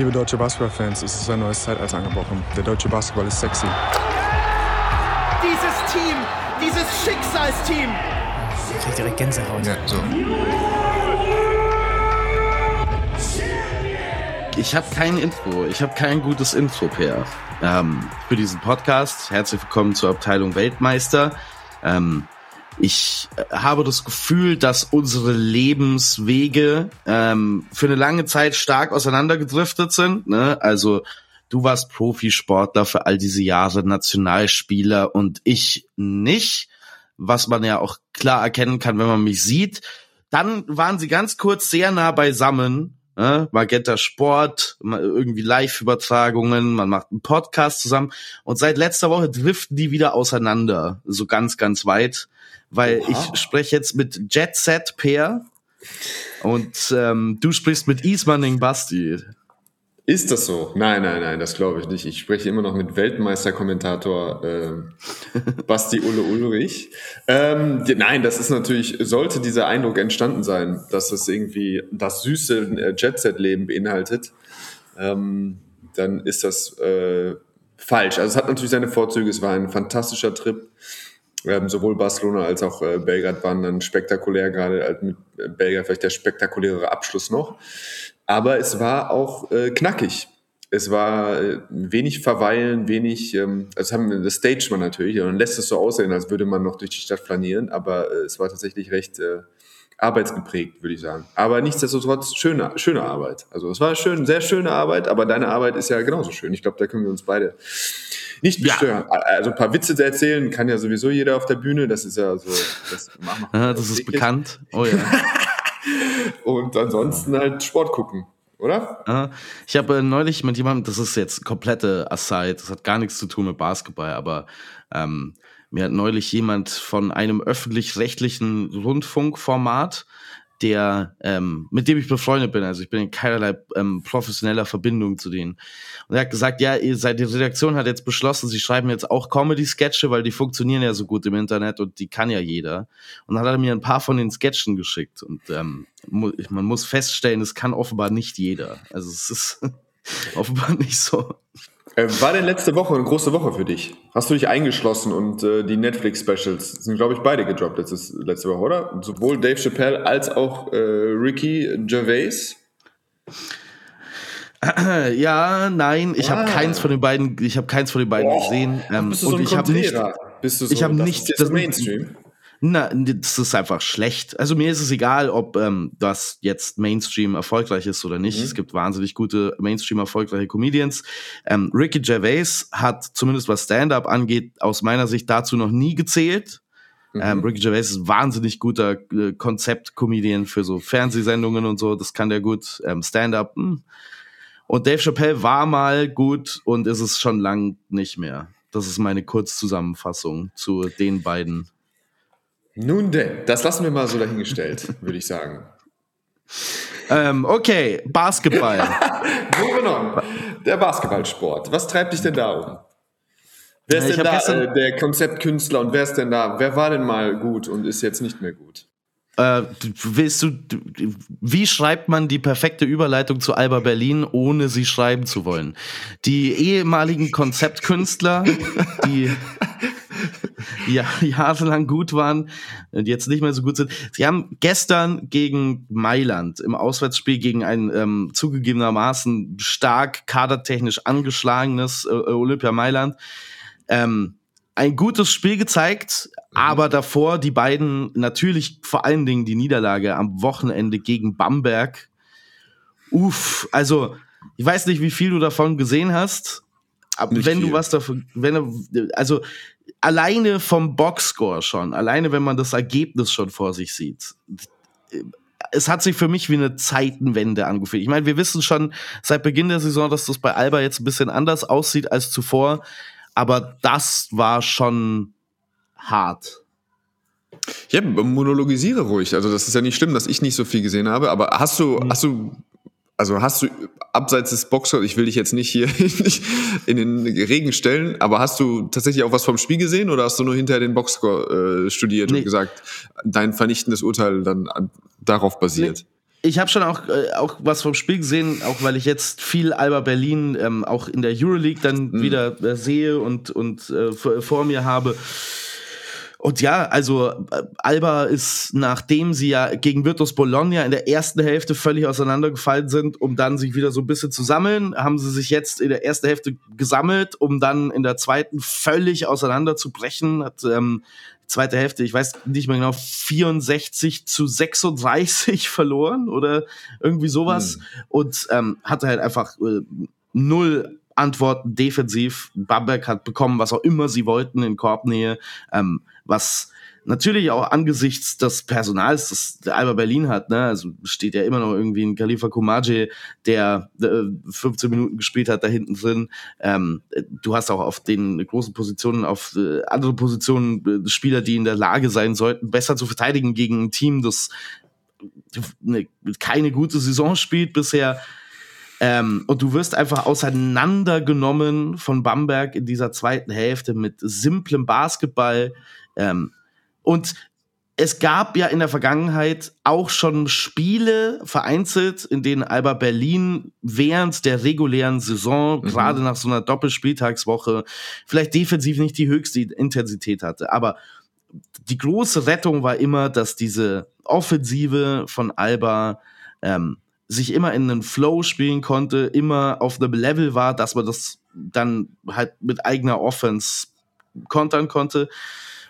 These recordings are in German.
Liebe deutsche Basketballfans, es ist ein neues Zeitalter angebrochen. Der deutsche Basketball ist sexy. Dieses Team, dieses Schicksalsteam. Ich krieg direkt Gänsehaut. Ja, so. Ich habe kein Intro. Ich habe kein gutes Intro, Per. Ähm, für diesen Podcast. Herzlich willkommen zur Abteilung Weltmeister. Ähm, ich äh, habe das Gefühl, dass unsere Lebenswege ähm, für eine lange Zeit stark auseinandergedriftet sind. Ne? Also du warst Profisportler für all diese Jahre, Nationalspieler und ich nicht, was man ja auch klar erkennen kann, wenn man mich sieht. Dann waren sie ganz kurz sehr nah beisammen. Ne? Magenta Sport, irgendwie Live-Übertragungen, man macht einen Podcast zusammen und seit letzter Woche driften die wieder auseinander, so ganz, ganz weit weil Oha. ich spreche jetzt mit Jet Set Peer und ähm, du sprichst mit Ismaning Basti. Ist das so? Nein, nein, nein, das glaube ich nicht. Ich spreche immer noch mit Weltmeisterkommentator äh, Basti Ulle Ulrich. Ähm, nein, das ist natürlich, sollte dieser Eindruck entstanden sein, dass es irgendwie das süße äh, Jet-Set-Leben beinhaltet, ähm, dann ist das äh, falsch. Also es hat natürlich seine Vorzüge, es war ein fantastischer Trip. Ähm, sowohl Barcelona als auch äh, Belgrad waren dann spektakulär, gerade äh, mit äh, Belgrad vielleicht der spektakulärere Abschluss noch. Aber es war auch äh, knackig. Es war äh, wenig verweilen, wenig, ähm, also haben das Stage man natürlich, und dann lässt es so aussehen, als würde man noch durch die Stadt flanieren, aber äh, es war tatsächlich recht äh, arbeitsgeprägt, würde ich sagen. Aber nichtsdestotrotz schöne, schöne Arbeit. Also es war schön, sehr schöne Arbeit, aber deine Arbeit ist ja genauso schön. Ich glaube, da können wir uns beide nicht bestören. Ja. Also ein paar Witze zu erzählen kann ja sowieso jeder auf der Bühne. Das ist ja so. Das, mach, ja, das ist bekannt. Oh ja. Und ansonsten halt Sport gucken oder? Ich habe äh, neulich mit jemandem, das ist jetzt komplette Aside, das hat gar nichts zu tun mit Basketball, aber ähm, mir hat neulich jemand von einem öffentlich-rechtlichen Rundfunkformat der, ähm, mit dem ich befreundet bin. Also ich bin in keinerlei ähm, professioneller Verbindung zu denen. Und er hat gesagt, ja, ihr seid, die Redaktion hat jetzt beschlossen, sie schreiben jetzt auch Comedy-Sketche, weil die funktionieren ja so gut im Internet und die kann ja jeder. Und dann hat er mir ein paar von den Sketchen geschickt. Und ähm, man muss feststellen, es kann offenbar nicht jeder. Also es ist offenbar nicht so. Äh, war denn letzte Woche eine große Woche für dich? Hast du dich eingeschlossen und äh, die Netflix-Specials sind, glaube ich, beide gedroppt letztes, letzte Woche, oder? Sowohl Dave Chappelle als auch äh, Ricky Gervais. Ja, nein, ich ah. habe keins von den beiden, ich habe keins von den beiden oh, gesehen. Ähm, bist du so und ich habe nicht, bist du so, ich habe nicht das Mainstream. Na, das ist einfach schlecht. Also mir ist es egal, ob ähm, das jetzt Mainstream erfolgreich ist oder nicht. Mhm. Es gibt wahnsinnig gute Mainstream erfolgreiche Comedians. Ähm, Ricky Gervais hat zumindest was Stand-up angeht aus meiner Sicht dazu noch nie gezählt. Mhm. Ähm, Ricky Gervais ist wahnsinnig guter äh, Konzept-Comedian für so Fernsehsendungen und so. Das kann der gut. Ähm, Stand-up. Hm. Und Dave Chappelle war mal gut und ist es schon lang nicht mehr. Das ist meine Kurzzusammenfassung zu den beiden nun denn, das lassen wir mal so dahingestellt, würde ich sagen. Ähm, okay, Basketball. so genommen. Der Basketballsport. Was treibt dich denn da um? Wer ist denn da äh, der Konzeptkünstler und wer ist denn da? Wer war denn mal gut und ist jetzt nicht mehr gut? Äh, willst du, wie schreibt man die perfekte Überleitung zu Alba Berlin, ohne sie schreiben zu wollen? Die ehemaligen Konzeptkünstler, die ja, jahrelang gut waren und jetzt nicht mehr so gut sind. Sie haben gestern gegen Mailand im Auswärtsspiel gegen ein ähm, zugegebenermaßen stark kadertechnisch angeschlagenes äh, Olympia Mailand ähm, ein gutes Spiel gezeigt, mhm. aber davor die beiden natürlich vor allen Dingen die Niederlage am Wochenende gegen Bamberg. Uff, also ich weiß nicht, wie viel du davon gesehen hast. Aber wenn viel. du was davon, wenn also alleine vom Boxscore schon, alleine wenn man das Ergebnis schon vor sich sieht, es hat sich für mich wie eine Zeitenwende angefühlt. Ich meine, wir wissen schon seit Beginn der Saison, dass das bei Alba jetzt ein bisschen anders aussieht als zuvor, aber das war schon hart. Ja, monologisiere ruhig. Also das ist ja nicht schlimm, dass ich nicht so viel gesehen habe. Aber hast du, mhm. hast du also hast du abseits des Boxers, ich will dich jetzt nicht hier in den Regen stellen, aber hast du tatsächlich auch was vom Spiel gesehen oder hast du nur hinterher den Boxscore äh, studiert nee. und gesagt, dein vernichtendes Urteil dann an, darauf basiert? ich habe schon auch, äh, auch was vom Spiel gesehen, auch weil ich jetzt viel Alba Berlin ähm, auch in der Euroleague dann mhm. wieder äh, sehe und, und äh, vor mir habe. Und ja, also äh, Alba ist, nachdem sie ja gegen Virtus Bologna in der ersten Hälfte völlig auseinandergefallen sind, um dann sich wieder so ein bisschen zu sammeln, haben sie sich jetzt in der ersten Hälfte gesammelt, um dann in der zweiten völlig auseinanderzubrechen. Hat ähm, zweite Hälfte, ich weiß nicht mehr genau, 64 zu 36 verloren oder irgendwie sowas. Hm. Und ähm, hatte halt einfach äh, null Antworten defensiv. Bamberg hat bekommen, was auch immer sie wollten in Korbnähe, ähm, was natürlich auch angesichts des Personals, das Alba Berlin hat, ne, also steht ja immer noch irgendwie ein Khalifa Kumaje, der äh, 15 Minuten gespielt hat da hinten drin. Ähm, du hast auch auf den großen Positionen, auf äh, andere Positionen äh, Spieler, die in der Lage sein sollten, besser zu verteidigen gegen ein Team, das ne, keine gute Saison spielt bisher. Ähm, und du wirst einfach auseinandergenommen von Bamberg in dieser zweiten Hälfte mit simplem Basketball. Ähm, und es gab ja in der Vergangenheit auch schon Spiele vereinzelt, in denen Alba Berlin während der regulären Saison, mhm. gerade nach so einer Doppelspieltagswoche, vielleicht defensiv nicht die höchste Intensität hatte. Aber die große Rettung war immer, dass diese Offensive von Alba ähm, sich immer in einen Flow spielen konnte, immer auf einem Level war, dass man das dann halt mit eigener Offense kontern konnte.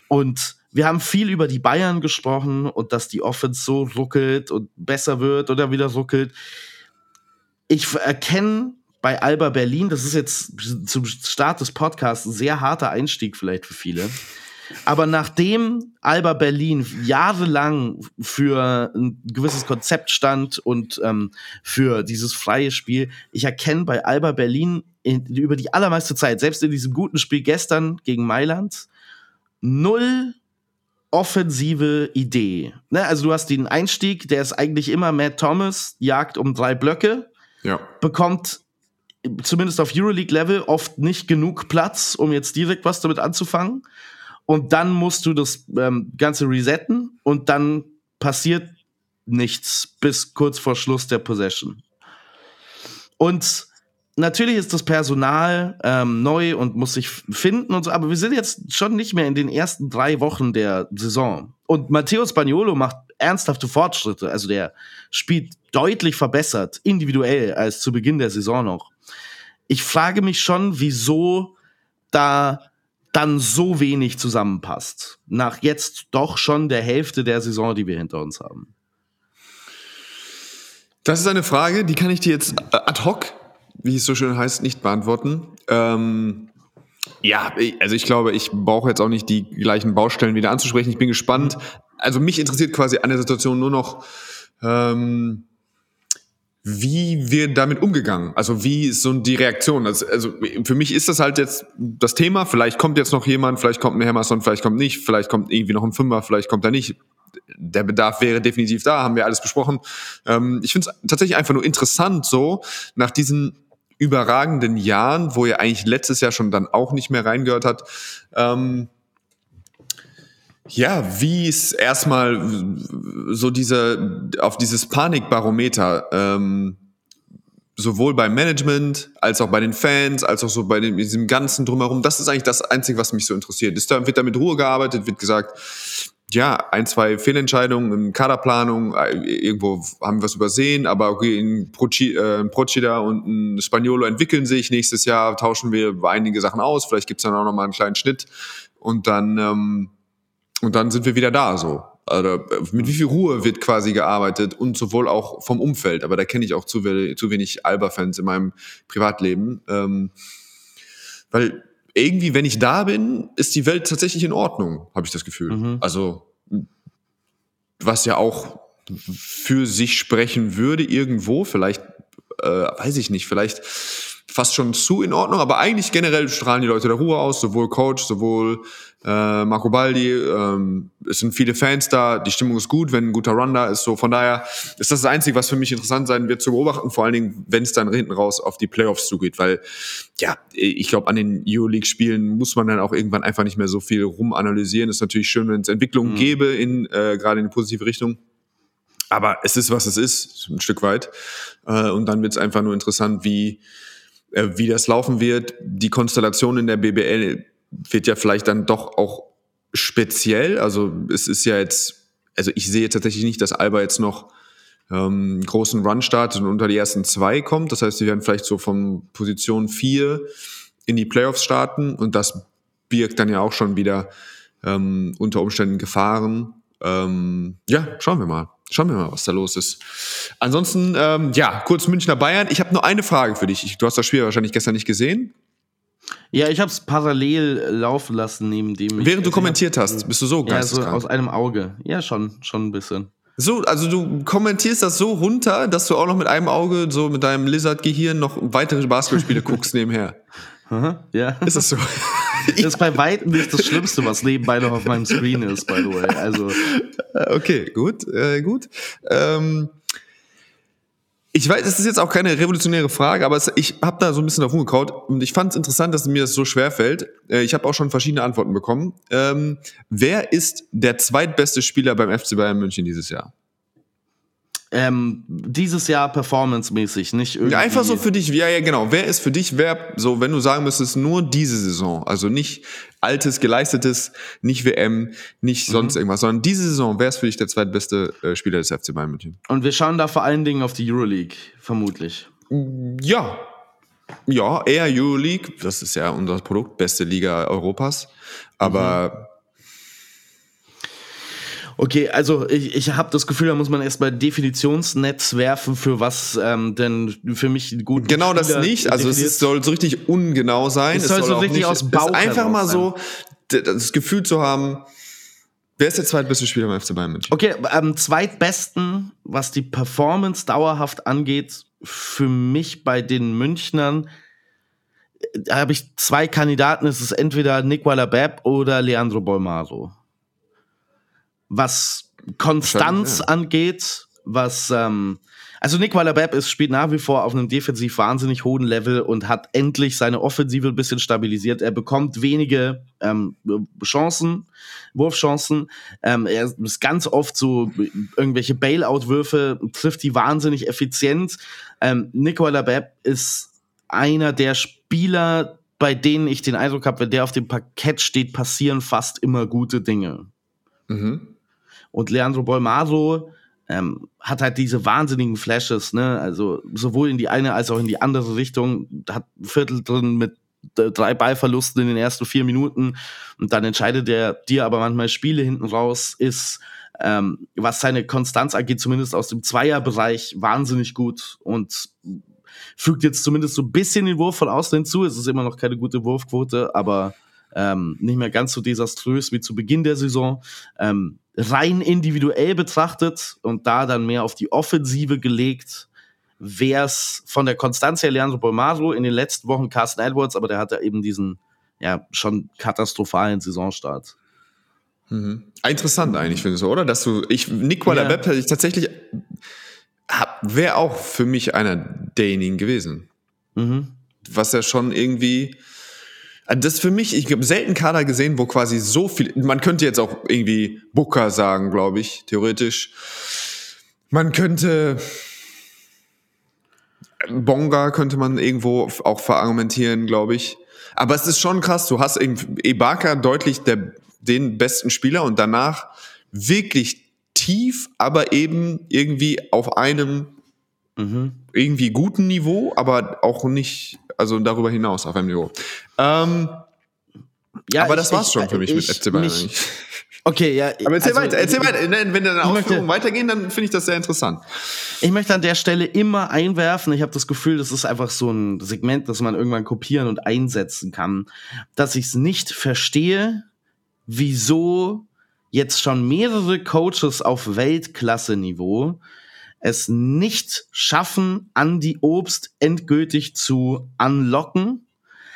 Und wir haben viel über die Bayern gesprochen und dass die Offense so ruckelt und besser wird oder wieder ruckelt. Ich erkenne bei Alba Berlin, das ist jetzt zum Start des Podcasts ein sehr harter Einstieg vielleicht für viele. Aber nachdem Alba Berlin jahrelang für ein gewisses Konzept stand und ähm, für dieses freie Spiel, ich erkenne bei Alba Berlin in, über die allermeiste Zeit, selbst in diesem guten Spiel gestern gegen Mailand, null offensive Idee. Ne? Also du hast den Einstieg, der ist eigentlich immer Matt Thomas, jagt um drei Blöcke, ja. bekommt zumindest auf Euroleague-Level oft nicht genug Platz, um jetzt direkt was damit anzufangen und dann musst du das ähm, Ganze resetten und dann passiert nichts bis kurz vor Schluss der Possession. Und natürlich ist das Personal ähm, neu und muss sich finden und so, aber wir sind jetzt schon nicht mehr in den ersten drei Wochen der Saison. Und Matteo Spagnolo macht ernsthafte Fortschritte. Also der spielt deutlich verbessert, individuell, als zu Beginn der Saison noch. Ich frage mich schon, wieso da dann so wenig zusammenpasst. Nach jetzt doch schon der Hälfte der Saison, die wir hinter uns haben. Das ist eine Frage, die kann ich dir jetzt ad hoc, wie es so schön heißt, nicht beantworten. Ähm, ja, also ich glaube, ich brauche jetzt auch nicht die gleichen Baustellen wieder anzusprechen. Ich bin gespannt. Also mich interessiert quasi an der Situation nur noch, ähm, wie wird damit umgegangen? Also wie ist so die Reaktion? Also, also für mich ist das halt jetzt das Thema. Vielleicht kommt jetzt noch jemand, vielleicht kommt ein Hammerson, vielleicht kommt nicht, vielleicht kommt irgendwie noch ein Fünfer, vielleicht kommt er nicht. Der Bedarf wäre definitiv da, haben wir alles besprochen. Ähm, ich finde es tatsächlich einfach nur interessant, so nach diesen überragenden Jahren, wo er eigentlich letztes Jahr schon dann auch nicht mehr reingehört hat. Ähm, ja, wie ist erstmal so diese, auf dieses Panikbarometer, ähm, sowohl beim Management, als auch bei den Fans, als auch so bei dem, diesem ganzen Drumherum. Das ist eigentlich das Einzige, was mich so interessiert. Ist da, wird da mit Ruhe gearbeitet, wird gesagt, ja, ein, zwei Fehlentscheidungen in Kaderplanung, äh, irgendwo haben wir was übersehen, aber okay, ein äh, Procida und ein Spaniolo entwickeln sich. Nächstes Jahr tauschen wir einige Sachen aus, vielleicht gibt's dann auch nochmal einen kleinen Schnitt und dann ähm, und dann sind wir wieder da so. Also, mit wie viel Ruhe wird quasi gearbeitet und sowohl auch vom Umfeld. Aber da kenne ich auch zu, zu wenig Alba-Fans in meinem Privatleben. Ähm, weil irgendwie, wenn ich da bin, ist die Welt tatsächlich in Ordnung, habe ich das Gefühl. Mhm. Also, was ja auch für sich sprechen würde irgendwo, vielleicht, äh, weiß ich nicht, vielleicht fast schon zu in Ordnung, aber eigentlich generell strahlen die Leute der Ruhe aus, sowohl Coach, sowohl äh, Marco Baldi, ähm, es sind viele Fans da, die Stimmung ist gut, wenn ein guter Run da ist. So von daher ist das das Einzige, was für mich interessant sein wird zu beobachten, vor allen Dingen, wenn es dann hinten raus auf die Playoffs zugeht, weil ja, ich glaube, an den Euroleague-Spielen muss man dann auch irgendwann einfach nicht mehr so viel rumanalysieren. Ist natürlich schön, wenn es Entwicklungen mhm. gäbe in äh, gerade in die positive Richtung. Aber es ist, was es ist, ein Stück weit. Äh, und dann wird es einfach nur interessant, wie, äh, wie das laufen wird. Die Konstellation in der BBL wird ja vielleicht dann doch auch speziell. Also es ist ja jetzt, also ich sehe tatsächlich nicht, dass Alba jetzt noch ähm, großen Run startet und unter die ersten zwei kommt. Das heißt, sie werden vielleicht so von Position vier in die Playoffs starten und das birgt dann ja auch schon wieder ähm, unter Umständen Gefahren. Ähm, ja, schauen wir mal. Schauen wir mal, was da los ist. Ansonsten, ähm, ja, kurz Münchner Bayern. Ich habe nur eine Frage für dich. Du hast das Spiel wahrscheinlich gestern nicht gesehen. Ja, ich habe es parallel laufen lassen, neben dem. Während du kommentiert hab, hast, bist du so Ja, so aus einem Auge. Ja, schon, schon ein bisschen. So, also du kommentierst das so runter, dass du auch noch mit einem Auge, so mit deinem Lizard-Gehirn noch weitere Basketballspiele guckst nebenher. Ja. Ist das so? Das ist bei weitem nicht das Schlimmste, was nebenbei noch auf meinem Screen ist, by the way. Also. Okay, gut, äh, gut. Ähm, ich weiß, es ist jetzt auch keine revolutionäre Frage, aber es, ich habe da so ein bisschen drauf rumgekaut und ich fand es interessant, dass mir das so schwer fällt. Äh, ich habe auch schon verschiedene Antworten bekommen. Ähm, wer ist der zweitbeste Spieler beim FC Bayern München dieses Jahr? Ähm, dieses Jahr performancemäßig, nicht irgendwie. Ja, einfach so für dich, ja, ja, genau. Wer ist für dich, wer, so, wenn du sagen müsstest, nur diese Saison, also nicht altes, geleistetes, nicht WM, nicht mhm. sonst irgendwas, sondern diese Saison, wer ist für dich der zweitbeste äh, Spieler des FC Bayern München? Und wir schauen da vor allen Dingen auf die Euroleague, vermutlich. Ja. Ja, eher Euroleague, das ist ja unser Produkt, beste Liga Europas. Aber mhm Okay, also ich, ich habe das Gefühl, da muss man erstmal Definitionsnetz werfen, für was ähm, denn für mich gut Genau das nicht. Also es soll so richtig ungenau sein. Es, es soll, so richtig nicht, aus Bauch einfach mal so das Gefühl zu haben, wer ist der zweitbeste Spieler beim FC Bayern München? Okay, am zweitbesten, was die Performance dauerhaft angeht, für mich bei den Münchnern, da habe ich zwei Kandidaten. Es ist entweder Nicola Bepp oder Leandro Bolmaro was Konstanz ja. angeht, was ähm, also Nick Weiler-Bepp ist spielt nach wie vor auf einem defensiv wahnsinnig hohen Level und hat endlich seine Offensive ein bisschen stabilisiert. Er bekommt wenige ähm, Chancen, Wurfchancen. Ähm, er ist ganz oft so irgendwelche Bailout-Würfe, trifft die wahnsinnig effizient. Ähm, Nick Weiler-Bepp ist einer der Spieler, bei denen ich den Eindruck habe, wenn der auf dem Parkett steht, passieren fast immer gute Dinge. Mhm. Und Leandro Bolmaro ähm, hat halt diese wahnsinnigen Flashes, ne? Also sowohl in die eine als auch in die andere Richtung. Hat ein Viertel drin mit drei Ballverlusten in den ersten vier Minuten und dann entscheidet er dir aber manchmal Spiele hinten raus, ist, ähm, was seine Konstanz angeht, zumindest aus dem Zweierbereich, wahnsinnig gut und fügt jetzt zumindest so ein bisschen den Wurf von außen hinzu. Es ist immer noch keine gute Wurfquote, aber ähm, nicht mehr ganz so desaströs wie zu Beginn der Saison. Ähm, rein individuell betrachtet und da dann mehr auf die Offensive gelegt, wäre es von der Konstanz her Leandro Bolmaro in den letzten Wochen Carsten Edwards, aber der hatte eben diesen ja schon katastrophalen Saisonstart. Mhm. Interessant eigentlich, finde ich so, oder? Dass du, ich, Nicola ja. Webb hätte ich tatsächlich, wäre auch für mich einer derjenigen gewesen. Mhm. Was ja schon irgendwie, das ist für mich, ich habe selten Kader gesehen, wo quasi so viel, man könnte jetzt auch irgendwie Booker sagen, glaube ich, theoretisch. Man könnte Bonga könnte man irgendwo auch verargumentieren, glaube ich. Aber es ist schon krass, du hast Ibaka deutlich der, den besten Spieler und danach wirklich tief, aber eben irgendwie auf einem mhm. irgendwie guten Niveau, aber auch nicht also darüber hinaus auf einem Niveau. Ähm, ja, aber ich, das war's ich, schon für mich ich, mit FC Bayern. Okay, ja. Aber erzähl also, weiter, erzähl weiter. Wenn deine Ausführungen weitergehen, dann finde ich das sehr interessant. Ich möchte an der Stelle immer einwerfen, ich habe das Gefühl, das ist einfach so ein Segment, das man irgendwann kopieren und einsetzen kann, dass ich es nicht verstehe, wieso jetzt schon mehrere Coaches auf Weltklasse-Niveau es nicht schaffen, Andy Obst endgültig zu unlocken.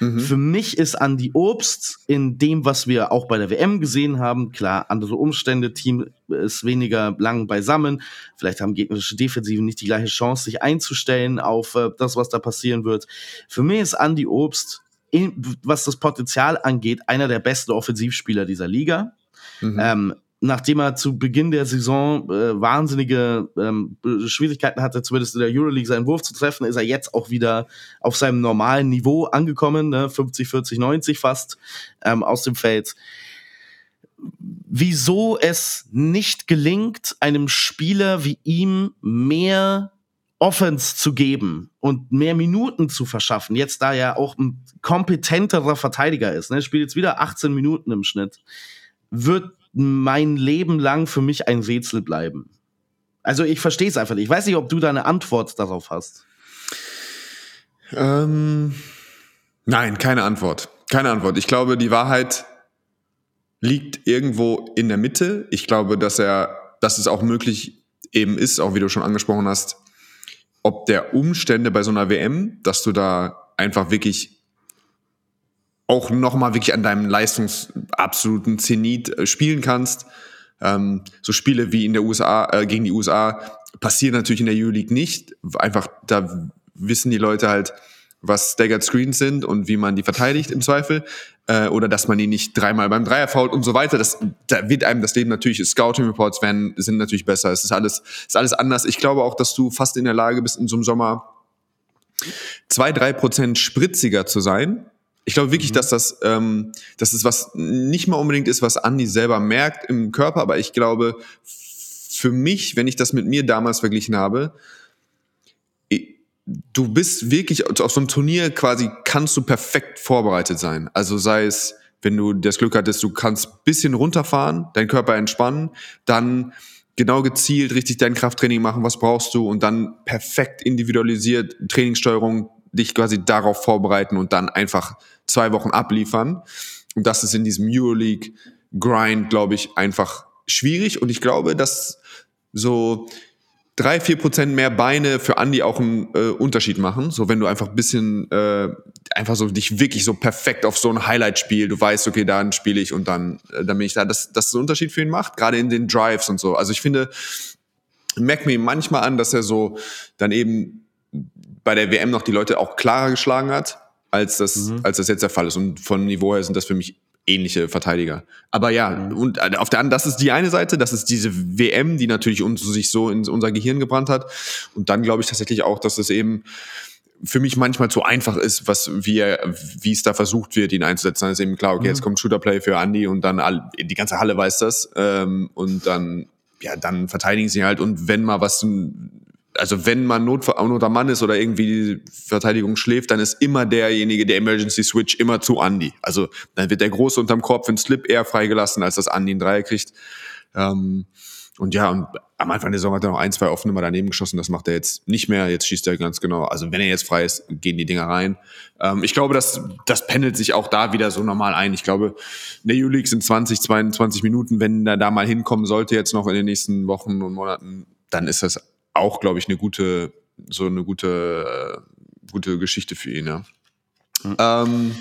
Mhm. Für mich ist Andy Obst in dem, was wir auch bei der WM gesehen haben, klar, andere Umstände, Team ist weniger lang beisammen, vielleicht haben gegnerische Defensiven nicht die gleiche Chance, sich einzustellen auf äh, das, was da passieren wird. Für mich ist Andy Obst, in, was das Potenzial angeht, einer der besten Offensivspieler dieser Liga. Mhm. Ähm, nachdem er zu Beginn der Saison äh, wahnsinnige ähm, Schwierigkeiten hatte, zumindest in der Euroleague seinen Wurf zu treffen, ist er jetzt auch wieder auf seinem normalen Niveau angekommen, ne? 50, 40, 90 fast ähm, aus dem Feld. Wieso es nicht gelingt, einem Spieler wie ihm mehr Offense zu geben und mehr Minuten zu verschaffen, jetzt da er auch ein kompetenterer Verteidiger ist, ne, spielt jetzt wieder 18 Minuten im Schnitt, wird mein Leben lang für mich ein Rätsel bleiben. Also ich verstehe es einfach nicht. Ich weiß nicht, ob du da eine Antwort darauf hast. Ähm, nein, keine Antwort. Keine Antwort. Ich glaube, die Wahrheit liegt irgendwo in der Mitte. Ich glaube, dass er, dass es auch möglich eben ist, auch wie du schon angesprochen hast, ob der Umstände bei so einer WM, dass du da einfach wirklich auch nochmal wirklich an deinem leistungsabsoluten Zenit äh, spielen kannst. Ähm, so Spiele wie in der USA, äh, gegen die USA passieren natürlich in der Euroleague nicht. Einfach, da wissen die Leute halt, was Staggered Screens sind und wie man die verteidigt im Zweifel. Äh, oder dass man die nicht dreimal beim Dreier fault und so weiter. Das, da wird einem das Leben natürlich, Scouting Reports werden, sind natürlich besser. Es ist alles, ist alles anders. Ich glaube auch, dass du fast in der Lage bist, in so einem Sommer zwei, drei Prozent spritziger zu sein. Ich glaube wirklich, mhm. dass das, ähm, dass es was nicht mal unbedingt ist, was Andy selber merkt im Körper, aber ich glaube, für mich, wenn ich das mit mir damals verglichen habe, du bist wirklich auf so einem Turnier quasi kannst du perfekt vorbereitet sein. Also sei es, wenn du das Glück hattest, du kannst bisschen runterfahren, deinen Körper entspannen, dann genau gezielt richtig dein Krafttraining machen, was brauchst du und dann perfekt individualisiert Trainingssteuerung dich quasi darauf vorbereiten und dann einfach zwei Wochen abliefern. Und das ist in diesem Euroleague Grind, glaube ich, einfach schwierig und ich glaube, dass so drei, vier Prozent mehr Beine für Andy auch einen äh, Unterschied machen. So, wenn du einfach ein bisschen, äh, einfach so dich wirklich so perfekt auf so ein Highlight-Spiel, du weißt, okay, dann spiele ich und dann, äh, dann bin ich da, dass das einen Unterschied für ihn macht, gerade in den Drives und so. Also ich finde, merkt mir manchmal an, dass er so dann eben bei der WM noch die Leute auch klarer geschlagen hat, als das, mhm. als das jetzt der Fall ist. Und von Niveau her sind das für mich ähnliche Verteidiger. Aber ja, mhm. und äh, auf der anderen, das ist die eine Seite, das ist diese WM, die natürlich uns sich so in unser Gehirn gebrannt hat. Und dann glaube ich tatsächlich auch, dass es eben für mich manchmal zu einfach ist, was wie er, wie es da versucht wird, ihn einzusetzen. Dann ist eben klar, okay, mhm. jetzt kommt Shooterplay für Andy und dann all, die ganze Halle weiß das ähm, und dann ja, dann verteidigen sie halt und wenn mal was also wenn man Not, Not Mann ist oder irgendwie die Verteidigung schläft, dann ist immer derjenige, der Emergency Switch, immer zu Andy. Also dann wird der Große unterm Korb für einen Slip eher freigelassen, als dass Andy einen Dreier kriegt. Ähm, und ja, und am Anfang der Saison hat er noch ein, zwei offene mal daneben geschossen. Das macht er jetzt nicht mehr. Jetzt schießt er ganz genau. Also wenn er jetzt frei ist, gehen die Dinger rein. Ähm, ich glaube, das, das pendelt sich auch da wieder so normal ein. Ich glaube, in der U-League sind 20, 22 Minuten. Wenn er da mal hinkommen sollte, jetzt noch in den nächsten Wochen und Monaten, dann ist das auch, glaube ich, eine gute, so eine gute, äh, gute Geschichte für ihn, ja. Mhm. Ähm,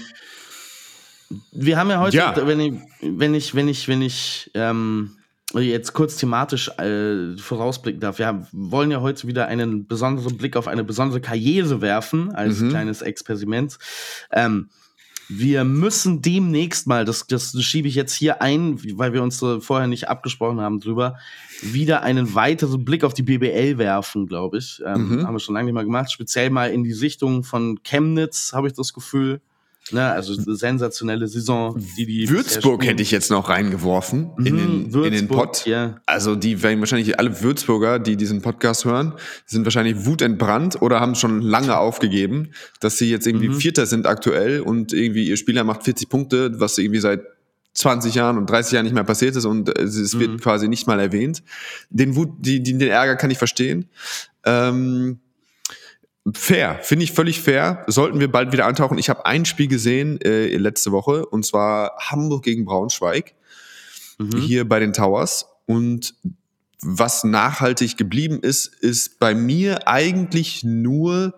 wir haben ja heute, ja. wenn ich, wenn ich, wenn ich, wenn ich ähm, jetzt kurz thematisch äh, vorausblicken darf, wir haben, wollen ja heute wieder einen besonderen Blick auf eine besondere Karriere werfen, als mhm. kleines Experiment. Ähm, wir müssen demnächst mal, das, das schiebe ich jetzt hier ein, weil wir uns äh, vorher nicht abgesprochen haben drüber, wieder einen weiteren Blick auf die BBL werfen, glaube ich. Ähm, mhm. Haben wir schon lange nicht mal gemacht. Speziell mal in die Sichtung von Chemnitz, habe ich das Gefühl. Ne, also sensationelle Saison, die die Würzburg hätte ich jetzt noch reingeworfen mhm, in, den, Würzburg, in den Pott. Ja. Also die werden wahrscheinlich alle Würzburger, die diesen Podcast hören, sind wahrscheinlich wutentbrannt oder haben schon lange aufgegeben, dass sie jetzt irgendwie mhm. Vierter sind aktuell und irgendwie ihr Spieler macht 40 Punkte, was irgendwie seit 20 Jahren und 30 Jahren nicht mehr passiert ist und es wird mhm. quasi nicht mal erwähnt. Den Wut, die, die, den Ärger kann ich verstehen. Ähm, Fair, finde ich völlig fair. Sollten wir bald wieder antauchen. Ich habe ein Spiel gesehen äh, letzte Woche und zwar Hamburg gegen Braunschweig mhm. hier bei den Towers. Und was nachhaltig geblieben ist, ist bei mir eigentlich nur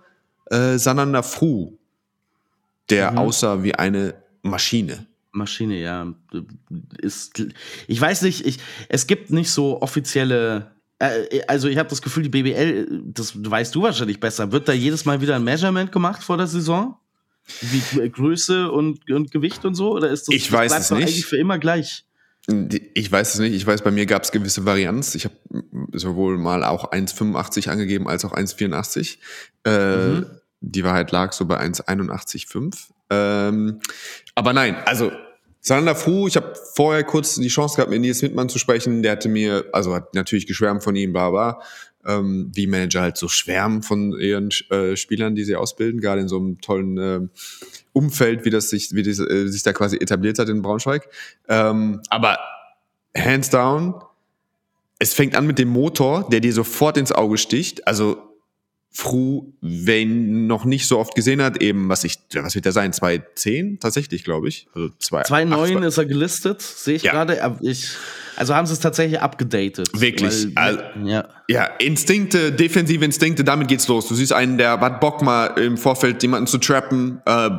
äh, Sananda Fru, der mhm. aussah wie eine Maschine. Maschine, ja. Ist, ich weiß nicht, ich, es gibt nicht so offizielle also ich habe das Gefühl, die BBL, das weißt du wahrscheinlich besser, wird da jedes Mal wieder ein Measurement gemacht vor der Saison? Wie Größe und, und Gewicht und so? Oder ist das, ich weiß es nicht. eigentlich für immer gleich? Ich weiß es nicht. Ich weiß, bei mir gab es gewisse Varianz. Ich habe sowohl mal auch 1,85 angegeben als auch 1,84. Äh, mhm. Die Wahrheit lag so bei 1,81,5. Ähm, aber nein, also Sander Fru, ich habe vorher kurz die Chance gehabt, mit Nils Wittmann zu sprechen. Der hatte mir, also hat natürlich geschwärmt von ihm, bla bla. Ähm, wie Manager halt so schwärmen von ihren äh, Spielern, die sie ausbilden, gerade in so einem tollen äh, Umfeld, wie das sich, wie das, äh, sich da quasi etabliert hat in Braunschweig. Ähm, aber hands down, es fängt an mit dem Motor, der dir sofort ins Auge sticht. Also Fru, wer ihn noch nicht so oft gesehen hat, eben, was ich, was wird der sein? 210 tatsächlich, glaube ich. Also 2,9 ist er gelistet, sehe ich ja. gerade. Ich, also haben sie es tatsächlich abgedatet. Wirklich. Weil, also, ja. ja, Instinkte, defensive Instinkte, damit geht's los. Du siehst einen, der hat Bock mal im Vorfeld jemanden zu trappen. Äh,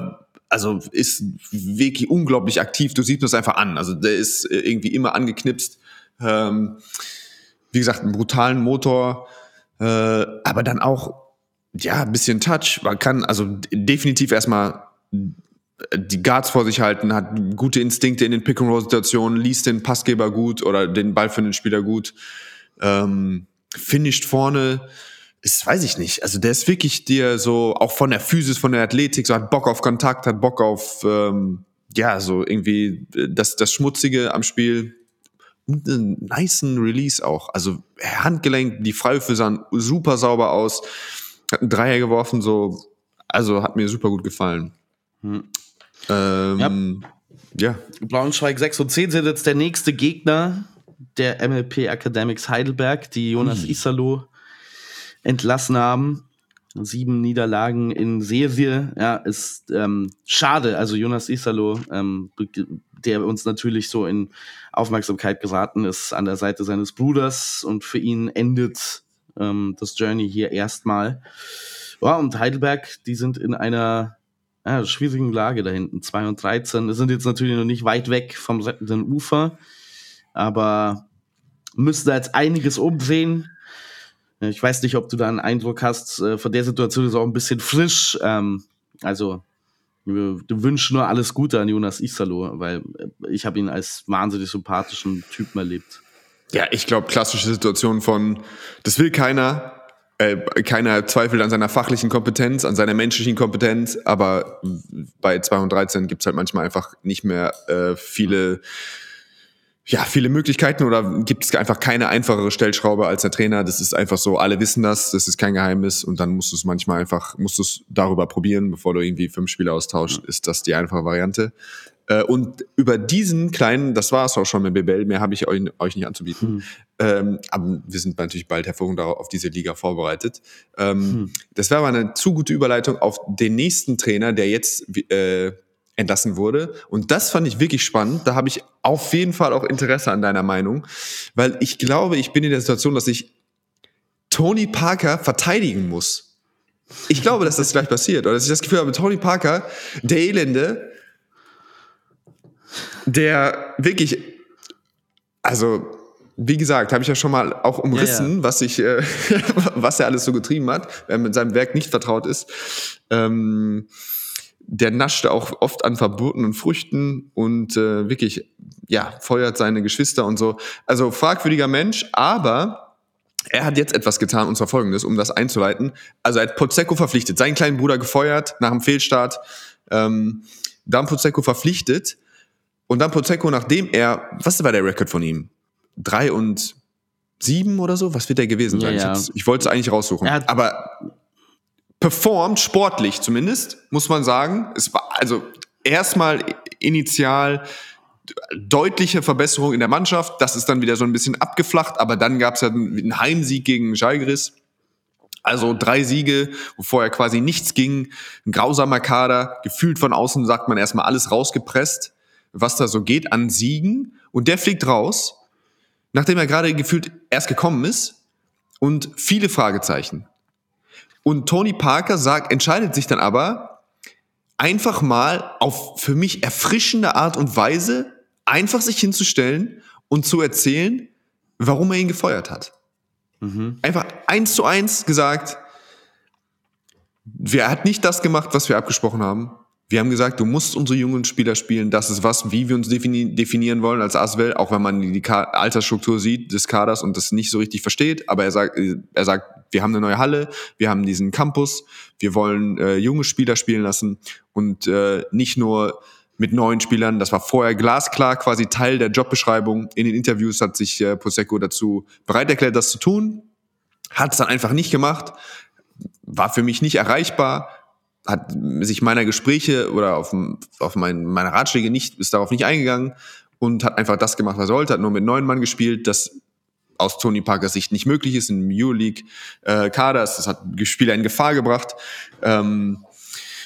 also ist wirklich unglaublich aktiv. Du siehst das einfach an. Also der ist irgendwie immer angeknipst. Ähm, wie gesagt, einen brutalen Motor. Äh, aber dann auch ja, ein bisschen Touch. Man kann also definitiv erstmal die Guards vor sich halten, hat gute Instinkte in den Pick-and-Roll-Situationen, liest den Passgeber gut oder den Ball für den Spieler gut, ähm, finisht vorne, ist, weiß ich nicht. Also der ist wirklich dir so, auch von der Physis, von der Athletik, so hat Bock auf Kontakt, hat Bock auf, ähm, ja, so irgendwie das, das Schmutzige am Spiel. Und einen niceen Release auch. Also Handgelenk, die Freiwürfe sahen super sauber aus hat einen Dreier geworfen, so, also hat mir super gut gefallen. Hm. Ähm, ja. ja. Braunschweig 6 und 10 sind jetzt der nächste Gegner der MLP Academics Heidelberg, die Jonas Ui. Isalo entlassen haben. Sieben Niederlagen in Serie, ja, ist ähm, schade. Also Jonas Isalo, ähm, der uns natürlich so in Aufmerksamkeit geraten ist an der Seite seines Bruders und für ihn endet ähm, das Journey hier erstmal. Ja, und Heidelberg, die sind in einer ja, schwierigen Lage da hinten. 2 und 13 sind jetzt natürlich noch nicht weit weg vom rettenden Ufer, aber müssen da jetzt einiges umdrehen. Ich weiß nicht, ob du da einen Eindruck hast, äh, von der Situation ist auch ein bisschen frisch. Ähm, also, wir wünschen nur alles Gute an Jonas Isalo, weil äh, ich habe ihn als wahnsinnig sympathischen Typen erlebt. Ja, ich glaube, klassische Situation von, das will keiner, äh, keiner zweifelt an seiner fachlichen Kompetenz, an seiner menschlichen Kompetenz, aber bei 213 gibt's halt manchmal einfach nicht mehr äh, viele, ja, viele Möglichkeiten oder gibt es einfach keine einfachere Stellschraube als der Trainer. Das ist einfach so, alle wissen das, das ist kein Geheimnis und dann musst du es manchmal einfach, musst du es darüber probieren, bevor du irgendwie fünf Spiele austauschst, ist das die einfache Variante. Äh, und über diesen kleinen, das war es auch schon mit BBL, mehr habe ich euch, euch, nicht anzubieten. Hm. Ähm, aber wir sind natürlich bald hervorragend auf diese Liga vorbereitet. Ähm, hm. Das wäre aber eine zu gute Überleitung auf den nächsten Trainer, der jetzt äh, entlassen wurde. Und das fand ich wirklich spannend. Da habe ich auf jeden Fall auch Interesse an deiner Meinung, weil ich glaube, ich bin in der Situation, dass ich Tony Parker verteidigen muss. Ich glaube, dass das gleich passiert. Oder dass ich das Gefühl habe, Tony Parker, der Elende, der wirklich, also wie gesagt, habe ich ja schon mal auch umrissen, ja, ja. was ich, äh, was er alles so getrieben hat, wer mit seinem Werk nicht vertraut ist. Ähm, der naschte auch oft an verbotenen Früchten und äh, wirklich, ja, feuert seine Geschwister und so. Also fragwürdiger Mensch, aber er hat jetzt etwas getan, und zwar folgendes, um das einzuleiten. Also er hat Pozecco verpflichtet, seinen kleinen Bruder gefeuert nach dem Fehlstart, ähm, dann Pozecco verpflichtet und dann Pozecco, nachdem er, was war der Rekord von ihm? Drei und sieben oder so? Was wird der gewesen sein? Ja, ja. Ich, ich wollte es eigentlich raussuchen. Aber performt, sportlich zumindest, muss man sagen. Es war also erstmal initial deutliche Verbesserung in der Mannschaft. Das ist dann wieder so ein bisschen abgeflacht, aber dann gab es ja einen Heimsieg gegen Jalgris. Also drei Siege, wo vorher quasi nichts ging. Ein grausamer Kader. Gefühlt von außen sagt man erstmal alles rausgepresst was da so geht an Siegen. Und der fliegt raus, nachdem er gerade gefühlt erst gekommen ist und viele Fragezeichen. Und Tony Parker sagt, entscheidet sich dann aber, einfach mal auf für mich erfrischende Art und Weise einfach sich hinzustellen und zu erzählen, warum er ihn gefeuert hat. Mhm. Einfach eins zu eins gesagt, wer hat nicht das gemacht, was wir abgesprochen haben. Wir haben gesagt, du musst unsere jungen Spieler spielen. Das ist was, wie wir uns defini definieren wollen als Aswell, auch wenn man die Ka Altersstruktur sieht des Kaders und das nicht so richtig versteht. Aber er sagt, er sagt, wir haben eine neue Halle, wir haben diesen Campus, wir wollen äh, junge Spieler spielen lassen und äh, nicht nur mit neuen Spielern. Das war vorher glasklar quasi Teil der Jobbeschreibung. In den Interviews hat sich äh, Prosecco dazu bereit erklärt, das zu tun. Hat es dann einfach nicht gemacht. War für mich nicht erreichbar hat sich meiner Gespräche oder auf, auf mein, meine Ratschläge nicht, ist darauf nicht eingegangen und hat einfach das gemacht, was er wollte, hat nur mit neun Mann gespielt, das aus Tony Parkers Sicht nicht möglich ist im Euroleague äh, Kader. Das hat Spieler in Gefahr gebracht. Ähm,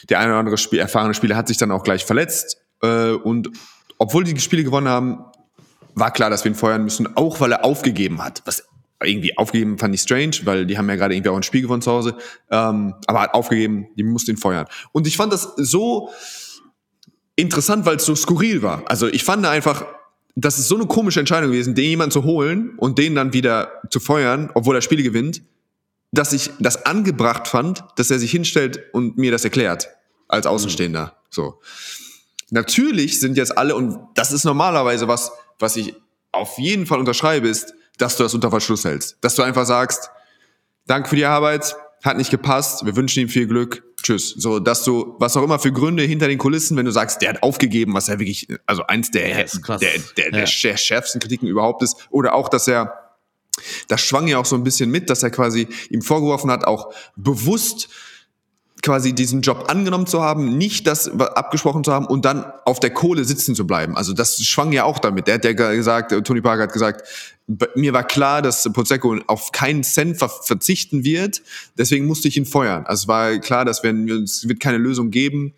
der eine oder andere Spiel, erfahrene Spieler hat sich dann auch gleich verletzt. Äh, und obwohl die Spiele gewonnen haben, war klar, dass wir ihn feuern müssen, auch weil er aufgegeben hat, was irgendwie aufgegeben fand ich strange, weil die haben ja gerade irgendwie auch ein Spiel gewonnen zu Hause, ähm, aber hat aufgegeben, die mussten ihn feuern. Und ich fand das so interessant, weil es so skurril war. Also ich fand einfach, das ist so eine komische Entscheidung gewesen, den jemanden zu holen und den dann wieder zu feuern, obwohl er Spiele gewinnt, dass ich das angebracht fand, dass er sich hinstellt und mir das erklärt als Außenstehender. Mhm. So. Natürlich sind jetzt alle und das ist normalerweise was, was ich auf jeden Fall unterschreibe, ist dass du das unter Verschluss hältst. Dass du einfach sagst, danke für die Arbeit, hat nicht gepasst, wir wünschen ihm viel Glück, tschüss. So, dass du, was auch immer für Gründe hinter den Kulissen, wenn du sagst, der hat aufgegeben, was ja wirklich, also eins der, ja, der, der, der, der schärfsten Kritiken überhaupt ist, oder auch, dass er, das schwang ja auch so ein bisschen mit, dass er quasi ihm vorgeworfen hat, auch bewusst quasi diesen Job angenommen zu haben, nicht das abgesprochen zu haben und dann auf der Kohle sitzen zu bleiben. Also das schwang ja auch damit. Der hat ja gesagt, Tony Parker hat gesagt, mir war klar, dass Pozecco auf keinen Cent ver verzichten wird, deswegen musste ich ihn feuern. Also es war klar, dass wir, es wird keine Lösung geben,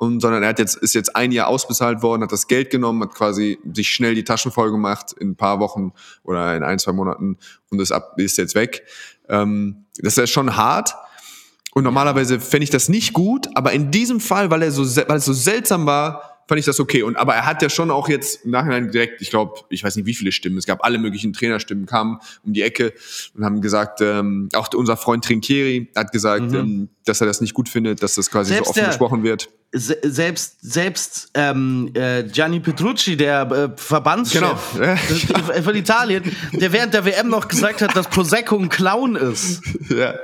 und, sondern er hat jetzt, ist jetzt ein Jahr ausbezahlt worden, hat das Geld genommen, hat quasi sich schnell die Taschen voll gemacht in ein paar Wochen oder in ein, zwei Monaten und ist, ab, ist jetzt weg. Ähm, das ist schon hart, und normalerweise fände ich das nicht gut, aber in diesem Fall, weil er so, weil es so seltsam war, fand ich das okay. Und aber er hat ja schon auch jetzt im Nachhinein direkt, ich glaube, ich weiß nicht wie viele Stimmen, es gab alle möglichen Trainerstimmen, kamen um die Ecke und haben gesagt, ähm, auch unser Freund Trinkieri hat gesagt, mhm. ähm, dass er das nicht gut findet, dass das quasi Selbst so offen der, gesprochen wird selbst selbst ähm, äh, Gianni Petrucci, der äh, Verbandschef genau. von Italien, der während der WM noch gesagt hat, dass Prosecco ein Clown ist. Ja.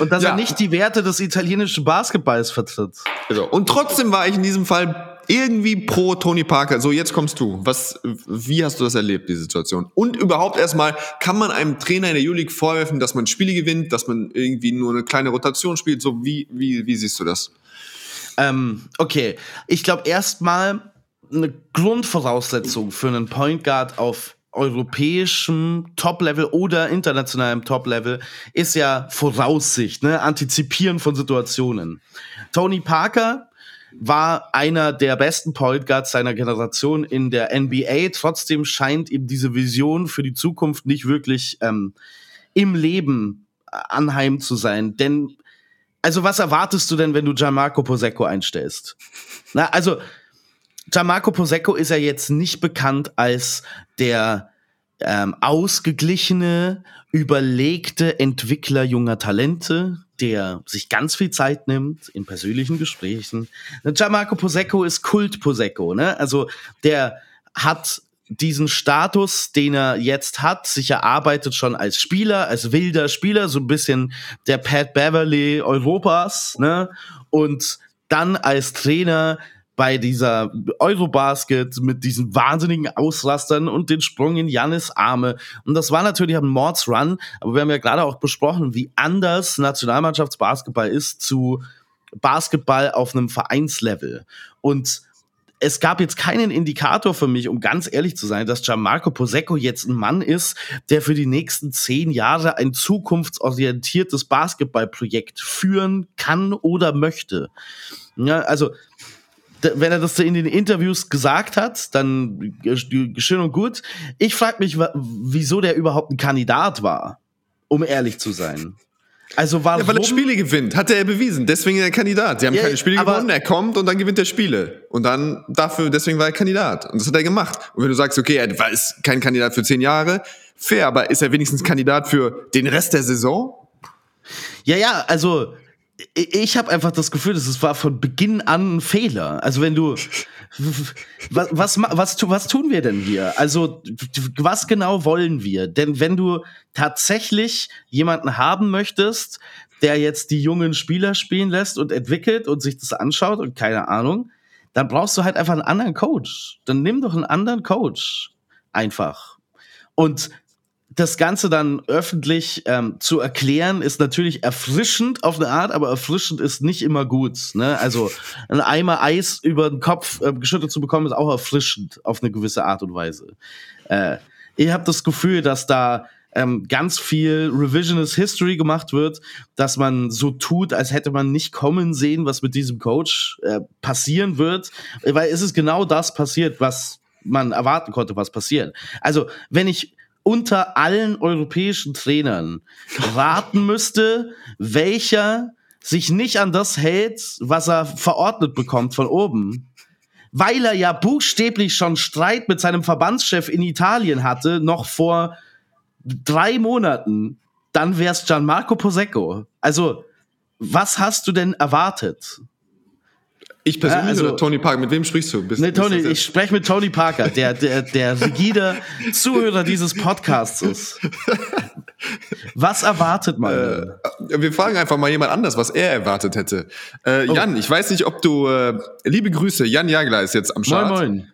Und dass ja. er nicht die Werte des italienischen Basketballs vertritt. Also, und trotzdem war ich in diesem Fall irgendwie pro Tony Parker. So, jetzt kommst du. Was, wie hast du das erlebt, die Situation? Und überhaupt erstmal, kann man einem Trainer in der Euroleague vorwerfen, dass man Spiele gewinnt, dass man irgendwie nur eine kleine Rotation spielt? So, wie, wie, wie siehst du das? Ähm, okay, ich glaube erstmal eine Grundvoraussetzung für einen Point Guard auf europäischem Top-Level oder internationalem Top-Level ist ja Voraussicht, ne? Antizipieren von Situationen. Tony Parker war einer der besten Point Guards seiner Generation in der NBA. Trotzdem scheint ihm diese Vision für die Zukunft nicht wirklich ähm, im Leben anheim zu sein. Denn also was erwartest du denn, wenn du Gianmarco Posecco einstellst? Na, also Gianmarco Posecco ist ja jetzt nicht bekannt als der ähm, ausgeglichene, überlegte Entwickler junger Talente, der sich ganz viel Zeit nimmt in persönlichen Gesprächen. Gianmarco Posecco ist Kult Posecco, ne? Also der hat diesen Status, den er jetzt hat, sich erarbeitet schon als Spieler, als wilder Spieler, so ein bisschen der Pat Beverly Europas, ne? Und dann als Trainer bei dieser Eurobasket mit diesen wahnsinnigen Ausrastern und den Sprung in Jannis Arme. Und das war natürlich ein Mordsrun, aber wir haben ja gerade auch besprochen, wie anders Nationalmannschaftsbasketball ist zu Basketball auf einem Vereinslevel. Und es gab jetzt keinen Indikator für mich, um ganz ehrlich zu sein, dass Gianmarco Posecco jetzt ein Mann ist, der für die nächsten zehn Jahre ein zukunftsorientiertes Basketballprojekt führen kann oder möchte. Ja, also wenn er das in den Interviews gesagt hat, dann schön und gut. Ich frage mich, wieso der überhaupt ein Kandidat war, um ehrlich zu sein. Also warum? Ja, weil er Spiele gewinnt, hat er bewiesen. Deswegen er Kandidat. Sie haben ja, keine Spiele gewonnen, er kommt und dann gewinnt er Spiele. Und dann dafür, deswegen war er Kandidat. Und das hat er gemacht. Und wenn du sagst, okay, er war ist kein Kandidat für zehn Jahre, fair, aber ist er wenigstens Kandidat für den Rest der Saison? Ja, ja, also ich habe einfach das Gefühl, dass es war von Beginn an ein Fehler. Also wenn du was, was, was, was tun wir denn hier? Also was genau wollen wir? Denn wenn du tatsächlich jemanden haben möchtest, der jetzt die jungen Spieler spielen lässt und entwickelt und sich das anschaut und keine Ahnung, dann brauchst du halt einfach einen anderen Coach. Dann nimm doch einen anderen Coach. Einfach. Und das Ganze dann öffentlich ähm, zu erklären, ist natürlich erfrischend auf eine Art, aber erfrischend ist nicht immer gut. Ne? Also ein Eimer Eis über den Kopf äh, geschüttet zu bekommen, ist auch erfrischend auf eine gewisse Art und Weise. Äh, ich habe das Gefühl, dass da ähm, ganz viel Revisionist History gemacht wird, dass man so tut, als hätte man nicht kommen sehen, was mit diesem Coach äh, passieren wird, weil es ist genau das passiert, was man erwarten konnte, was passiert. Also, wenn ich unter allen europäischen Trainern raten müsste, welcher sich nicht an das hält, was er verordnet bekommt von oben, weil er ja buchstäblich schon Streit mit seinem Verbandschef in Italien hatte, noch vor drei Monaten, dann wär's Gianmarco Posecco. Also, was hast du denn erwartet? Ich persönlich ja, also, oder Tony Parker? Mit wem sprichst du? Bist, nee, Tony, ich spreche mit Tony Parker, der, der, der rigide Zuhörer dieses Podcasts ist. Was erwartet man? Äh, wir fragen einfach mal jemand anders, was er erwartet hätte. Äh, oh. Jan, ich weiß nicht, ob du, äh, liebe Grüße, Jan Jagler ist jetzt am Start. Moin, moin.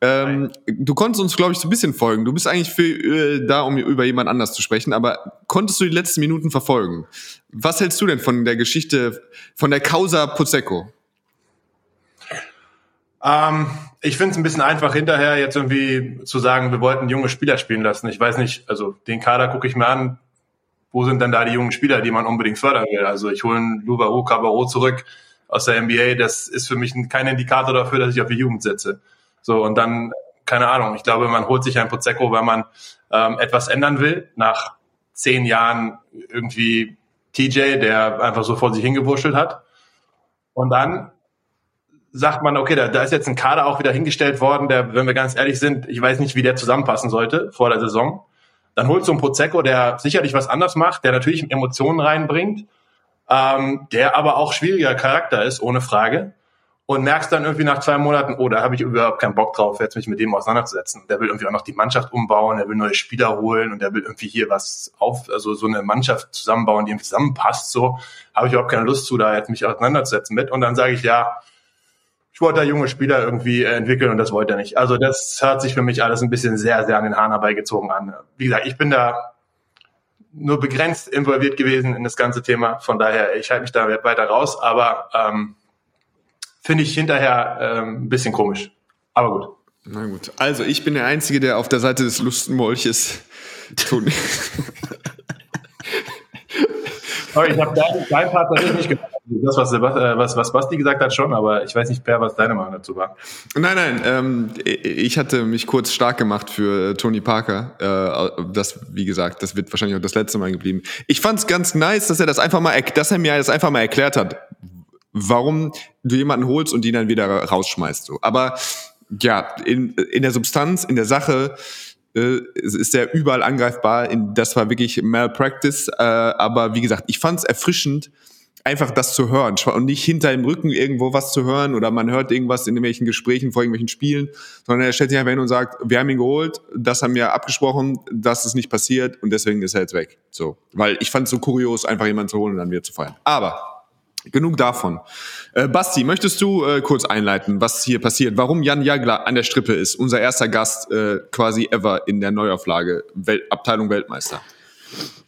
Ähm, du konntest uns, glaube ich, so ein bisschen folgen. Du bist eigentlich für, äh, da, um über jemand anders zu sprechen, aber konntest du die letzten Minuten verfolgen? Was hältst du denn von der Geschichte, von der Causa Pozecco? Ähm, ich finde es ein bisschen einfach hinterher jetzt irgendwie zu sagen, wir wollten junge Spieler spielen lassen. Ich weiß nicht, also den Kader gucke ich mir an. Wo sind denn da die jungen Spieler, die man unbedingt fördern will? Also ich hole einen Louvaro Cabarro zurück aus der NBA. Das ist für mich kein Indikator dafür, dass ich auf die Jugend setze. So und dann keine Ahnung. Ich glaube, man holt sich ein Pozecco, weil man ähm, etwas ändern will. Nach zehn Jahren irgendwie TJ, der einfach so vor sich hingewurschtelt hat. Und dann sagt man, okay, da, da ist jetzt ein Kader auch wieder hingestellt worden, der, wenn wir ganz ehrlich sind, ich weiß nicht, wie der zusammenpassen sollte vor der Saison. Dann holst du einen Prozecco, der sicherlich was anders macht, der natürlich Emotionen reinbringt, ähm, der aber auch schwieriger Charakter ist, ohne Frage. Und merkst dann irgendwie nach zwei Monaten, oh, da habe ich überhaupt keinen Bock drauf, jetzt mich mit dem auseinanderzusetzen. Der will irgendwie auch noch die Mannschaft umbauen, der will neue Spieler holen und der will irgendwie hier was auf, also so eine Mannschaft zusammenbauen, die ihm zusammenpasst. So habe ich überhaupt keine Lust zu, da jetzt mich auseinanderzusetzen mit. Und dann sage ich, ja, ich wollte da junge Spieler irgendwie äh, entwickeln und das wollte er nicht. Also das hört sich für mich alles ein bisschen sehr, sehr an den Haaren herbeigezogen an. Wie gesagt, ich bin da nur begrenzt involviert gewesen in das ganze Thema. Von daher, ich halte mich da weiter raus, aber ähm, finde ich hinterher ähm, ein bisschen komisch. Aber gut. Na gut. Also ich bin der Einzige, der auf der Seite des Lustenmolches tun. Sorry, ich habe deinen dein Part tatsächlich nicht gemacht. Das, was, äh, was, was Basti gesagt hat, schon, aber ich weiß nicht, Per, was deine Meinung dazu war. Nein, nein, ähm, ich hatte mich kurz stark gemacht für äh, Tony Parker. Äh, das, wie gesagt, das wird wahrscheinlich auch das letzte Mal geblieben. Ich fand es ganz nice, dass er das einfach mal, dass er mir das einfach mal erklärt hat, warum du jemanden holst und ihn dann wieder rausschmeißt. So. Aber ja, in, in der Substanz, in der Sache, äh, ist er überall angreifbar. das war wirklich Malpractice. Äh, aber wie gesagt, ich fand es erfrischend, einfach das zu hören und nicht hinter dem Rücken irgendwo was zu hören oder man hört irgendwas in irgendwelchen Gesprächen vor irgendwelchen Spielen, sondern er stellt sich einfach hin und sagt, wir haben ihn geholt, das haben wir abgesprochen, das ist nicht passiert und deswegen ist er jetzt weg. So, weil ich fand es so kurios, einfach jemanden zu holen und dann wieder zu feiern. Aber Genug davon. Äh, Basti, möchtest du äh, kurz einleiten, was hier passiert? Warum Jan Jagler an der Strippe ist, unser erster Gast äh, quasi ever in der Neuauflage, Wel Abteilung Weltmeister?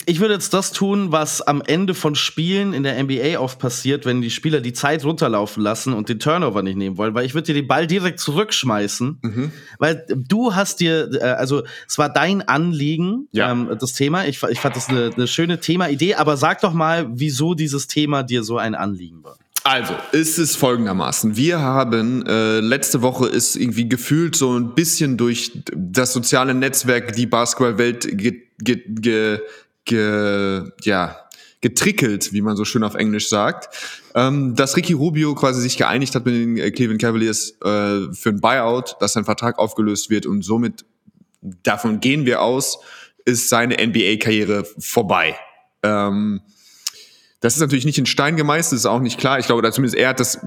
Ich würde jetzt das tun, was am Ende von Spielen in der NBA oft passiert, wenn die Spieler die Zeit runterlaufen lassen und den Turnover nicht nehmen wollen, weil ich würde dir den Ball direkt zurückschmeißen, mhm. weil du hast dir, äh, also es war dein Anliegen, ja. ähm, das Thema. Ich, ich fand das eine, eine schöne Thema-Idee, aber sag doch mal, wieso dieses Thema dir so ein Anliegen war. Also, ist es folgendermaßen. Wir haben, äh, letzte Woche ist irgendwie gefühlt so ein bisschen durch das soziale Netzwerk die Basketballwelt ge, ge, ge, ge, ja, getrickelt, wie man so schön auf Englisch sagt, ähm, dass Ricky Rubio quasi sich geeinigt hat mit den äh, Cleveland Cavaliers äh, für ein Buyout, dass sein Vertrag aufgelöst wird und somit, davon gehen wir aus, ist seine NBA-Karriere vorbei. Ähm, das ist natürlich nicht in Stein gemeißelt, ist auch nicht klar. Ich glaube, zumindest er hat das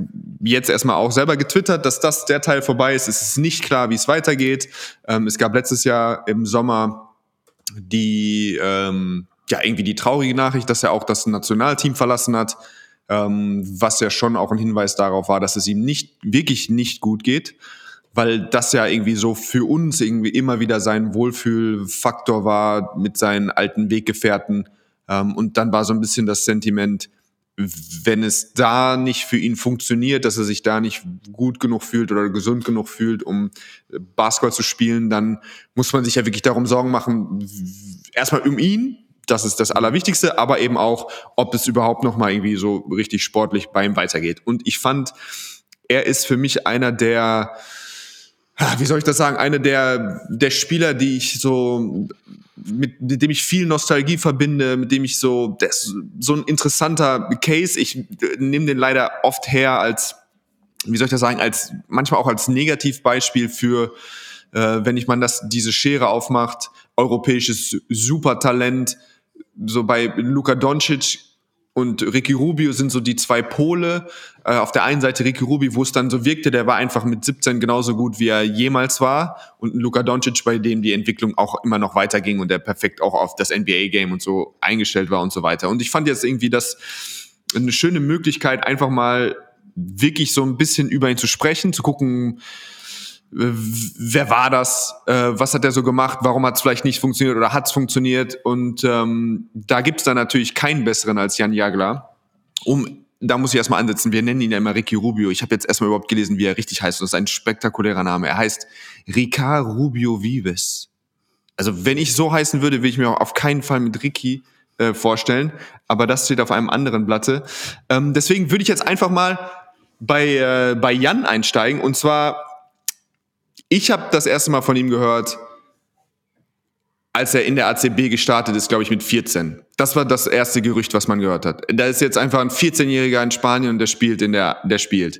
jetzt erstmal auch selber getwittert, dass das der Teil vorbei ist. Es ist nicht klar, wie es weitergeht. Ähm, es gab letztes Jahr im Sommer die, ähm, ja, irgendwie die traurige Nachricht, dass er auch das Nationalteam verlassen hat, ähm, was ja schon auch ein Hinweis darauf war, dass es ihm nicht, wirklich nicht gut geht weil das ja irgendwie so für uns irgendwie immer wieder sein Wohlfühlfaktor war mit seinen alten Weggefährten. Ähm, und dann war so ein bisschen das Sentiment, wenn es da nicht für ihn funktioniert, dass er sich da nicht gut genug fühlt oder gesund genug fühlt, um Basketball zu spielen, dann muss man sich ja wirklich darum Sorgen machen, erstmal um ihn, das ist das Allerwichtigste, aber eben auch, ob es überhaupt noch mal irgendwie so richtig sportlich bei ihm weitergeht. Und ich fand, er ist für mich einer der wie soll ich das sagen, eine der, der Spieler, die ich so, mit, mit dem ich viel Nostalgie verbinde, mit dem ich so, das, so ein interessanter Case, ich nehme den leider oft her als, wie soll ich das sagen, als, manchmal auch als Negativbeispiel für, äh, wenn ich man das, diese Schere aufmacht, europäisches Supertalent, so bei Luka Doncic und Ricky Rubio sind so die zwei Pole. Äh, auf der einen Seite Ricky Rubio, wo es dann so wirkte, der war einfach mit 17 genauso gut, wie er jemals war. Und Luka Doncic, bei dem die Entwicklung auch immer noch weiterging und der perfekt auch auf das NBA-Game und so eingestellt war und so weiter. Und ich fand jetzt irgendwie das eine schöne Möglichkeit, einfach mal wirklich so ein bisschen über ihn zu sprechen, zu gucken, wer war das, äh, was hat er so gemacht, warum hat es vielleicht nicht funktioniert oder hat es funktioniert. Und ähm, da gibt es dann natürlich keinen besseren als Jan Jagler. Um, da muss ich erstmal ansetzen, wir nennen ihn ja immer Ricky Rubio. Ich habe jetzt erstmal überhaupt gelesen, wie er richtig heißt. Das ist ein spektakulärer Name. Er heißt Ricard Rubio Vives. Also wenn ich so heißen würde, würde ich mir auch auf keinen Fall mit Ricky äh, vorstellen. Aber das steht auf einem anderen Blatte. Ähm, deswegen würde ich jetzt einfach mal bei, äh, bei Jan einsteigen. Und zwar ich habe das erste Mal von ihm gehört, als er in der ACB gestartet ist, glaube ich, mit 14. Das war das erste Gerücht, was man gehört hat. Da ist jetzt einfach ein 14-Jähriger in Spanien und der spielt in der, der spielt.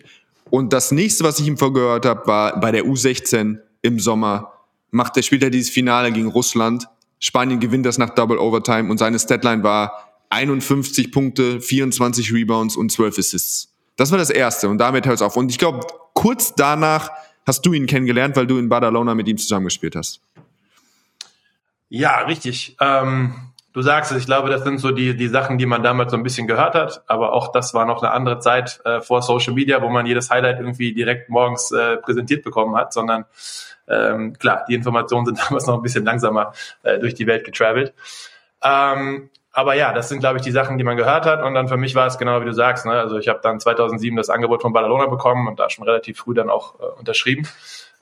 Und das nächste, was ich ihm vorgehört habe, war bei der U16 im Sommer. Macht der spielt er dieses Finale gegen Russland. Spanien gewinnt das nach Double Overtime und seine Statline war 51 Punkte, 24 Rebounds und 12 Assists. Das war das erste und damit hört es auf. Und ich glaube, kurz danach hast du ihn kennengelernt, weil du in Badalona mit ihm zusammengespielt hast. Ja, richtig. Ähm, du sagst es, ich glaube, das sind so die, die Sachen, die man damals so ein bisschen gehört hat, aber auch das war noch eine andere Zeit äh, vor Social Media, wo man jedes Highlight irgendwie direkt morgens äh, präsentiert bekommen hat, sondern ähm, klar, die Informationen sind damals noch ein bisschen langsamer äh, durch die Welt getravelt. Ähm, aber ja, das sind, glaube ich, die Sachen, die man gehört hat. Und dann für mich war es genau wie du sagst. Ne? Also ich habe dann 2007 das Angebot von Badalona bekommen und da schon relativ früh dann auch äh, unterschrieben,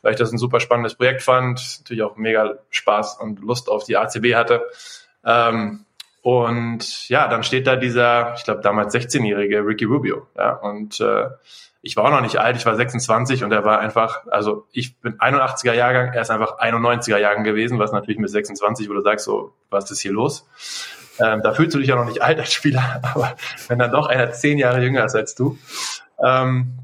weil ich das ein super spannendes Projekt fand. Natürlich auch mega Spaß und Lust auf die ACB hatte. Ähm, und ja, dann steht da dieser, ich glaube damals 16-jährige Ricky Rubio. Ja, und äh, ich war auch noch nicht alt, ich war 26 und er war einfach, also ich bin 81er Jahrgang, er ist einfach 91er Jahrgang gewesen, was natürlich mit 26, wo du sagst, so, was ist hier los? Ähm, da fühlst du dich ja noch nicht alt als Spieler, aber wenn dann doch einer zehn Jahre jünger ist als du. Ähm,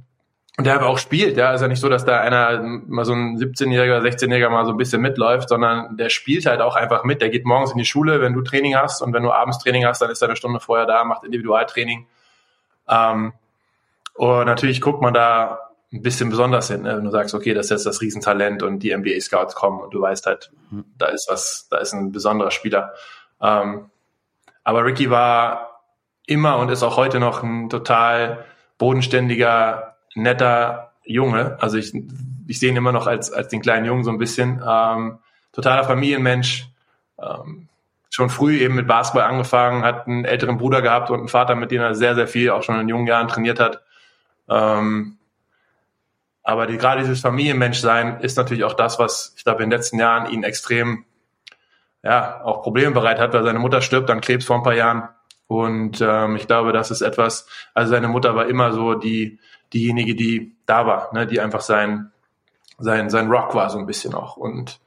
und der aber auch spielt, ja, ist ja nicht so, dass da einer mal so ein 17-Jähriger, 16-Jähriger mal so ein bisschen mitläuft, sondern der spielt halt auch einfach mit. Der geht morgens in die Schule, wenn du Training hast und wenn du abends Training hast, dann ist er eine Stunde vorher da, macht Individualtraining. Ähm, und natürlich guckt man da ein bisschen besonders hin, ne? wenn du sagst, okay, das ist jetzt das Riesentalent und die NBA-Scouts kommen und du weißt halt, da ist was, da ist ein besonderer Spieler. Ähm, aber Ricky war immer und ist auch heute noch ein total bodenständiger, netter Junge. Also ich, ich sehe ihn immer noch als, als den kleinen Jungen so ein bisschen. Ähm, totaler Familienmensch. Ähm, schon früh eben mit Basketball angefangen, hat einen älteren Bruder gehabt und einen Vater, mit dem er sehr, sehr viel auch schon in jungen Jahren trainiert hat. Ähm, aber die, gerade dieses Familienmenschsein ist natürlich auch das, was ich glaube in den letzten Jahren ihn extrem ja, auch Probleme bereit hat, weil seine Mutter stirbt an Krebs vor ein paar Jahren. Und ähm, ich glaube, das ist etwas, also seine Mutter war immer so die, diejenige, die da war, ne, die einfach sein, sein, sein Rock war so ein bisschen auch. Und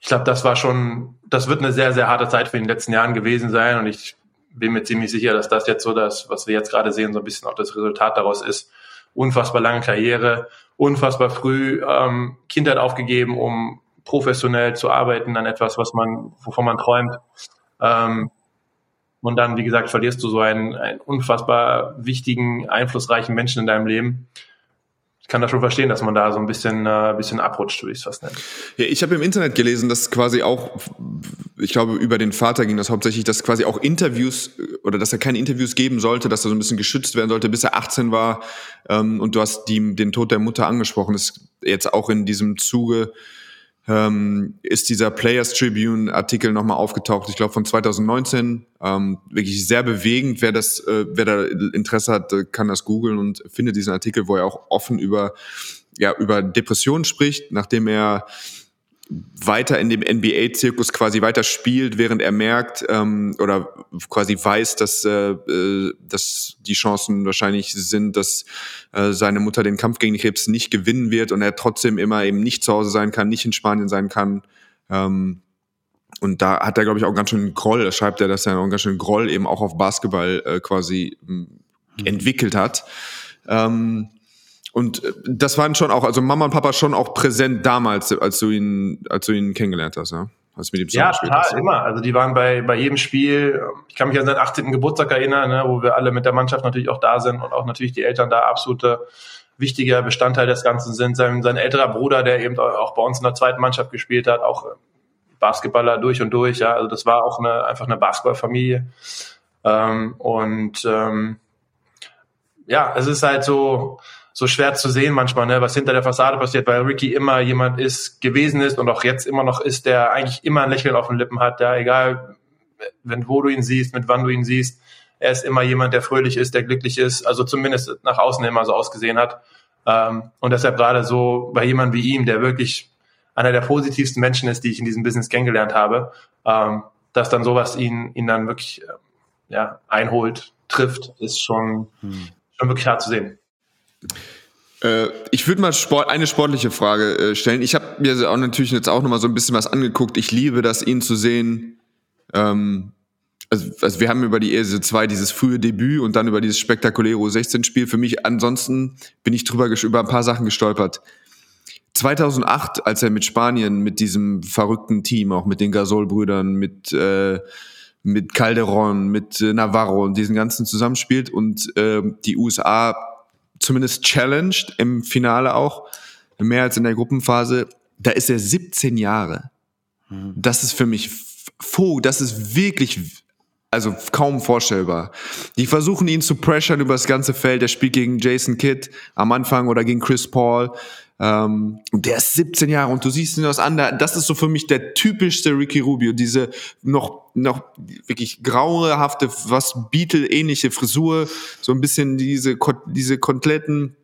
ich glaube, das war schon, das wird eine sehr, sehr harte Zeit für den letzten Jahren gewesen sein. Und ich bin mir ziemlich sicher, dass das jetzt so das, was wir jetzt gerade sehen, so ein bisschen auch das Resultat daraus ist. Unfassbar lange Karriere, unfassbar früh ähm, Kindheit aufgegeben, um professionell zu arbeiten an etwas, was man, wovon man träumt. Ähm, Und dann, wie gesagt, verlierst du so einen, einen unfassbar wichtigen, einflussreichen Menschen in deinem Leben ich kann das schon verstehen, dass man da so ein bisschen, äh, bisschen abrutscht, würde ich es fast nennen. Ja, ich habe im Internet gelesen, dass quasi auch, ich glaube, über den Vater ging das hauptsächlich, dass quasi auch Interviews oder dass er keine Interviews geben sollte, dass er so ein bisschen geschützt werden sollte, bis er 18 war. Ähm, und du hast die, den Tod der Mutter angesprochen. Das ist jetzt auch in diesem Zuge ähm, ist dieser Players Tribune Artikel nochmal aufgetaucht, ich glaube von 2019. Ähm, wirklich sehr bewegend. Wer das, äh, wer da Interesse hat, kann das googeln und findet diesen Artikel, wo er auch offen über ja über Depressionen spricht, nachdem er weiter in dem NBA-Zirkus quasi weiter spielt, während er merkt ähm, oder quasi weiß, dass, äh, äh, dass die Chancen wahrscheinlich sind, dass äh, seine Mutter den Kampf gegen den Krebs nicht gewinnen wird und er trotzdem immer eben nicht zu Hause sein kann, nicht in Spanien sein kann. Ähm, und da hat er, glaube ich, auch ganz schön Groll, da schreibt er, dass er auch ganz schön Groll eben auch auf Basketball äh, quasi mhm. entwickelt hat. Ähm, und äh, das waren schon auch, also Mama und Papa schon auch präsent damals, als du ihn, als du ihn kennengelernt hast, ja? Als mit ihm ja, total, hast. immer. Also die waren bei, bei jedem Spiel, ich kann mich an seinen 18. Geburtstag erinnern, ne, wo wir alle mit der Mannschaft natürlich auch da sind und auch natürlich die Eltern da absolute wichtiger Bestandteil des Ganzen sind. Sein, sein älterer Bruder, der eben auch bei uns in der zweiten Mannschaft gespielt hat, auch Basketballer durch und durch, ja. Also das war auch eine, einfach eine Basketballfamilie. Ähm, und ähm, ja, es ist halt so, so schwer zu sehen manchmal, ne, was hinter der Fassade passiert, weil Ricky immer jemand ist, gewesen ist und auch jetzt immer noch ist, der eigentlich immer ein Lächeln auf den Lippen hat, ja, egal, wenn, wo du ihn siehst, mit wann du ihn siehst. Er ist immer jemand, der fröhlich ist, der glücklich ist, also zumindest nach außen immer so ausgesehen hat. Ähm, und deshalb gerade so bei jemandem wie ihm, der wirklich einer der positivsten Menschen ist, die ich in diesem Business kennengelernt habe, ähm, dass dann sowas ihn, ihn dann wirklich äh, ja, einholt, trifft, ist schon, hm. schon wirklich hart zu sehen. Äh, ich würde mal Sport, eine sportliche Frage äh, stellen. Ich habe mir auch natürlich jetzt auch noch mal so ein bisschen was angeguckt. Ich liebe das, ihn zu sehen. Ähm, also, also wir haben über die ESE 2 dieses frühe Debüt und dann über dieses spektakuläre U16-Spiel. Für mich ansonsten bin ich drüber über ein paar Sachen gestolpert. 2008, als er mit Spanien, mit diesem verrückten Team, auch mit den Gasol-Brüdern, mit äh, mit Calderon, mit äh, Navarro und diesen ganzen zusammenspielt und äh, die USA zumindest challenged im Finale auch, mehr als in der Gruppenphase. Da ist er 17 Jahre. Das ist für mich, das ist wirklich, also kaum vorstellbar. Die versuchen ihn zu pressure über das ganze Feld. Er spielt gegen Jason Kidd am Anfang oder gegen Chris Paul. Ähm, der ist 17 Jahre und du siehst ihn aus an. Das ist so für mich der typischste Ricky Rubio. Diese noch, noch wirklich grauehafte, was Beatle-ähnliche Frisur. So ein bisschen diese, diese kompletten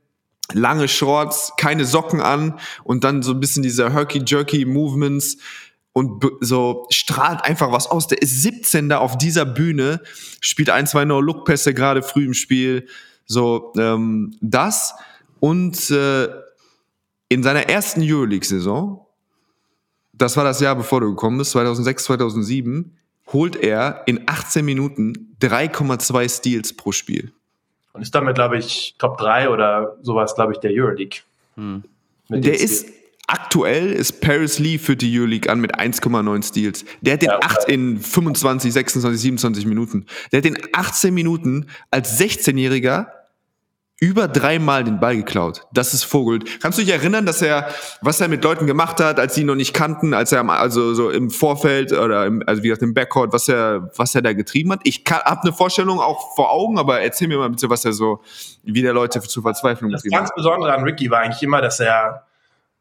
lange Shorts, keine Socken an und dann so ein bisschen diese Herky-Jerky-Movements und so strahlt einfach was aus. Der ist 17 da auf dieser Bühne, spielt ein, zwei No-Look-Pässe gerade früh im Spiel. So, ähm, das und äh, in seiner ersten Euroleague-Saison, das war das Jahr, bevor du gekommen bist, 2006, 2007, holt er in 18 Minuten 3,2 Steals pro Spiel. Und ist damit, glaube ich, Top 3 oder sowas, glaube ich, der Euroleague. Hm. Der ist aktuell ist Paris Lee für die Euroleague an mit 1,9 Steals. Der hat den ja, okay. 8 in 25, 26, 27 Minuten. Der hat in 18 Minuten als 16-Jähriger über dreimal den Ball geklaut. Das ist Vogelt. Kannst du dich erinnern, dass er, was er mit Leuten gemacht hat, als sie ihn noch nicht kannten, als er also so im Vorfeld oder im, also wie gesagt im Backcourt, was er, was er da getrieben hat? Ich habe eine Vorstellung auch vor Augen, aber erzähl mir mal bitte, was er so, wie der Leute zu Verzweiflung Das ganz Besondere an Ricky war eigentlich immer, dass er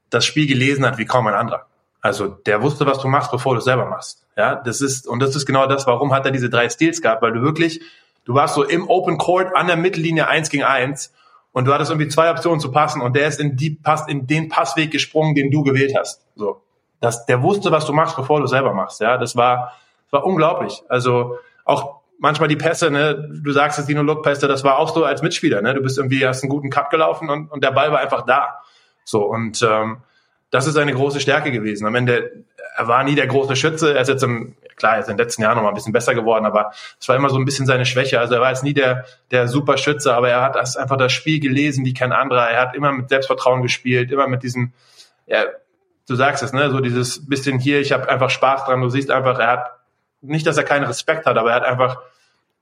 das Spiel gelesen hat wie kaum ein anderer. Also der wusste, was du machst, bevor du es selber machst. Ja, das ist und das ist genau das, warum hat er diese drei Steals gehabt, weil du wirklich Du warst so im Open Court an der Mittellinie eins gegen eins und du hattest irgendwie zwei Optionen zu passen und der ist in die passt in den Passweg gesprungen, den du gewählt hast. So, das, der wusste, was du machst, bevor du selber machst. Ja, das war, war unglaublich. Also auch manchmal die Pässe, ne, du sagst es, Dino Look Pässe, das war auch so als Mitspieler, ne, du bist irgendwie hast einen guten Cut gelaufen und, und der Ball war einfach da. So und ähm, das ist eine große Stärke gewesen. Am Ende, er war nie der große Schütze. Er ist jetzt im, klar, er ist in den letzten Jahren noch mal ein bisschen besser geworden, aber es war immer so ein bisschen seine Schwäche. Also er war jetzt nie der, der super Schütze, aber er hat einfach das Spiel gelesen wie kein anderer. Er hat immer mit Selbstvertrauen gespielt, immer mit diesem, ja, du sagst es, ne, so dieses bisschen hier, ich habe einfach Spaß dran. Du siehst einfach, er hat, nicht, dass er keinen Respekt hat, aber er hat einfach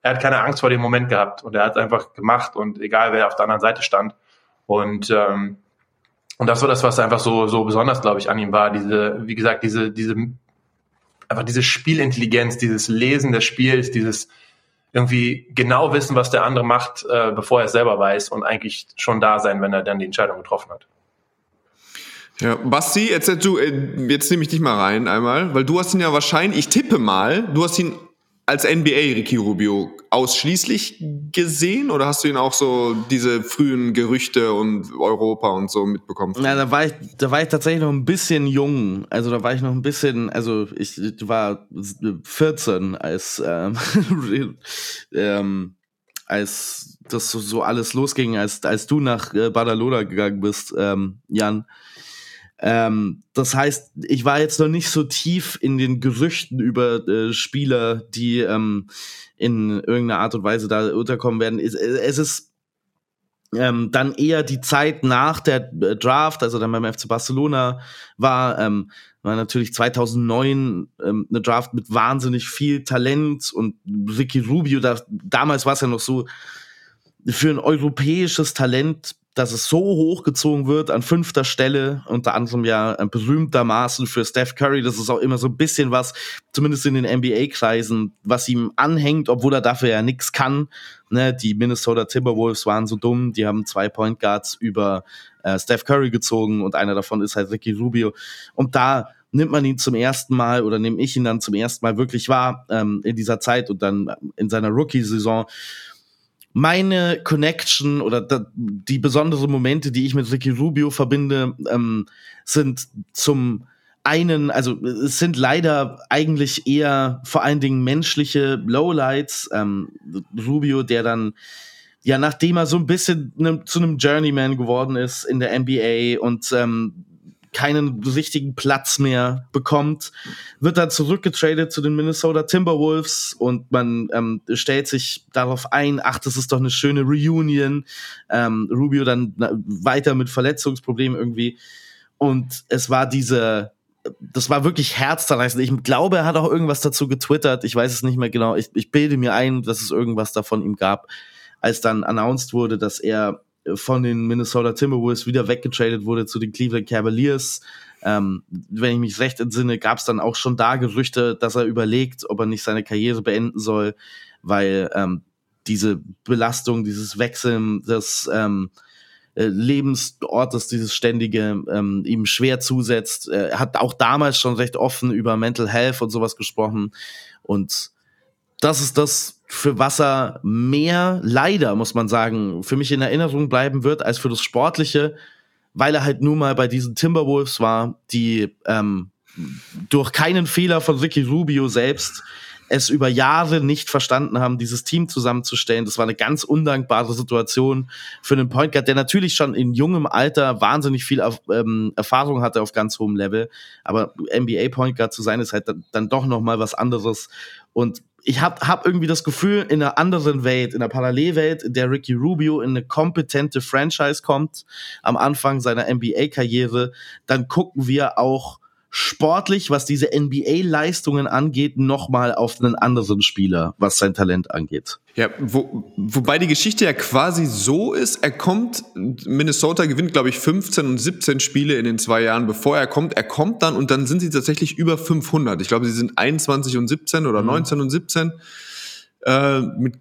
er hat keine Angst vor dem Moment gehabt und er hat einfach gemacht und egal wer auf der anderen Seite stand. Und ähm, und das war das, was einfach so so besonders, glaube ich, an ihm war. Diese, wie gesagt, diese diese einfach diese Spielintelligenz, dieses Lesen des Spiels, dieses irgendwie genau wissen, was der andere macht, äh, bevor er es selber weiß und eigentlich schon da sein, wenn er dann die Entscheidung getroffen hat. Ja, Basti, jetzt, du, äh, jetzt nehme ich dich mal rein einmal, weil du hast ihn ja wahrscheinlich, ich tippe mal, du hast ihn als NBA Ricky Rubio ausschließlich gesehen oder hast du ihn auch so diese frühen Gerüchte und Europa und so mitbekommen? Na, da war ich, da war ich tatsächlich noch ein bisschen jung. Also da war ich noch ein bisschen, also ich war 14 als ähm, ähm, als das so alles losging, als als du nach äh, Badalona gegangen bist, ähm, Jan. Ähm, das heißt, ich war jetzt noch nicht so tief in den Gerüchten über äh, Spieler, die ähm, in irgendeiner Art und Weise da unterkommen werden. Es, es ist ähm, dann eher die Zeit nach der äh, Draft, also dann beim FC Barcelona war, ähm, war natürlich 2009 ähm, eine Draft mit wahnsinnig viel Talent und Ricky Rubio, da, damals war es ja noch so, für ein europäisches Talent dass es so hochgezogen wird an fünfter Stelle, unter anderem ja äh, berühmtermaßen für Steph Curry. Das ist auch immer so ein bisschen was, zumindest in den NBA-Kreisen, was ihm anhängt, obwohl er dafür ja nichts kann. Ne, die Minnesota Timberwolves waren so dumm, die haben zwei Point Guards über äh, Steph Curry gezogen und einer davon ist halt Ricky Rubio. Und da nimmt man ihn zum ersten Mal oder nehme ich ihn dann zum ersten Mal wirklich wahr ähm, in dieser Zeit und dann in seiner Rookie-Saison meine Connection oder die besonderen Momente, die ich mit Ricky Rubio verbinde, ähm, sind zum einen, also es sind leider eigentlich eher vor allen Dingen menschliche Lowlights. Ähm, Rubio, der dann ja, nachdem er so ein bisschen ne, zu einem Journeyman geworden ist in der NBA und ähm, keinen richtigen Platz mehr bekommt, wird dann zurückgetradet zu den Minnesota Timberwolves und man ähm, stellt sich darauf ein, ach, das ist doch eine schöne Reunion. Ähm, Rubio dann weiter mit Verletzungsproblemen irgendwie. Und es war diese, das war wirklich herzzerreißend. Ich glaube, er hat auch irgendwas dazu getwittert. Ich weiß es nicht mehr genau. Ich, ich bilde mir ein, dass es irgendwas davon ihm gab, als dann announced wurde, dass er von den Minnesota Timberwolves wieder weggetradet wurde zu den Cleveland Cavaliers. Ähm, wenn ich mich recht entsinne, gab es dann auch schon da Gerüchte, dass er überlegt, ob er nicht seine Karriere beenden soll, weil ähm, diese Belastung, dieses Wechseln des ähm, äh, Lebensortes, dieses ständige, ähm, ihm schwer zusetzt. Er hat auch damals schon recht offen über Mental Health und sowas gesprochen. Und das ist das, für was er mehr, leider muss man sagen, für mich in Erinnerung bleiben wird als für das Sportliche, weil er halt nun mal bei diesen Timberwolves war, die ähm, durch keinen Fehler von Ricky Rubio selbst es über Jahre nicht verstanden haben, dieses Team zusammenzustellen. Das war eine ganz undankbare Situation für einen Point Guard, der natürlich schon in jungem Alter wahnsinnig viel ähm, Erfahrung hatte auf ganz hohem Level. Aber NBA Point Guard zu sein, ist halt dann, dann doch noch mal was anderes. Und ich habe hab irgendwie das Gefühl, in einer anderen Welt, in einer Parallelwelt, in der Ricky Rubio in eine kompetente Franchise kommt, am Anfang seiner NBA-Karriere, dann gucken wir auch sportlich, was diese NBA-Leistungen angeht, nochmal auf einen anderen Spieler, was sein Talent angeht. Ja, wo, wobei die Geschichte ja quasi so ist, er kommt, Minnesota gewinnt, glaube ich, 15 und 17 Spiele in den zwei Jahren, bevor er kommt. Er kommt dann und dann sind sie tatsächlich über 500. Ich glaube, sie sind 21 und 17 oder mhm. 19 und 17. Äh, mit,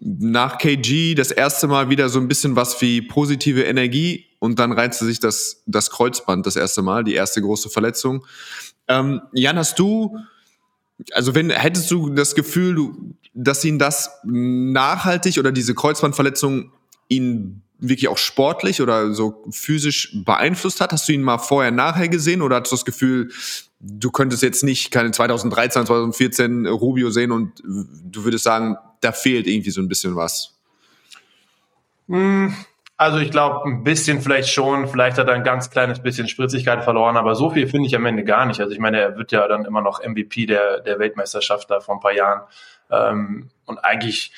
nach KG das erste Mal wieder so ein bisschen was wie positive Energie und dann reizte sich das, das Kreuzband das erste Mal, die erste große Verletzung. Ähm, Jan, hast du, also wenn, hättest du das Gefühl, dass ihn das nachhaltig oder diese Kreuzbandverletzung ihn wirklich auch sportlich oder so physisch beeinflusst hat? Hast du ihn mal vorher, nachher gesehen oder hast du das Gefühl, du könntest jetzt nicht keine 2013, 2014 Rubio sehen und du würdest sagen, da fehlt irgendwie so ein bisschen was? Also ich glaube, ein bisschen vielleicht schon, vielleicht hat er ein ganz kleines bisschen Spritzigkeit verloren, aber so viel finde ich am Ende gar nicht. Also ich meine, er wird ja dann immer noch MVP der, der Weltmeisterschaft da vor ein paar Jahren. Ähm, und eigentlich,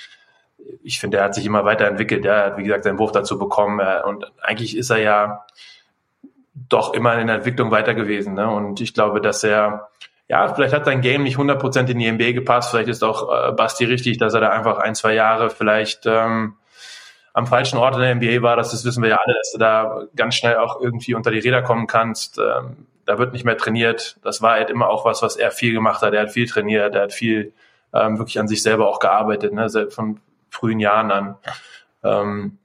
ich finde, er hat sich immer weiterentwickelt. Er hat, wie gesagt, seinen Wurf dazu bekommen. Äh, und eigentlich ist er ja doch immer in der Entwicklung weiter gewesen. Ne? Und ich glaube, dass er ja, vielleicht hat sein Game nicht 100% in die NBA gepasst. Vielleicht ist auch äh, Basti richtig, dass er da einfach ein, zwei Jahre vielleicht ähm, am falschen Ort in der NBA war. Das, das wissen wir ja alle, dass du da ganz schnell auch irgendwie unter die Räder kommen kannst. Ähm, da wird nicht mehr trainiert. Das war halt immer auch was, was er viel gemacht hat. Er hat viel trainiert, er hat viel ähm, wirklich an sich selber auch gearbeitet, ne? von frühen Jahren an. Ähm,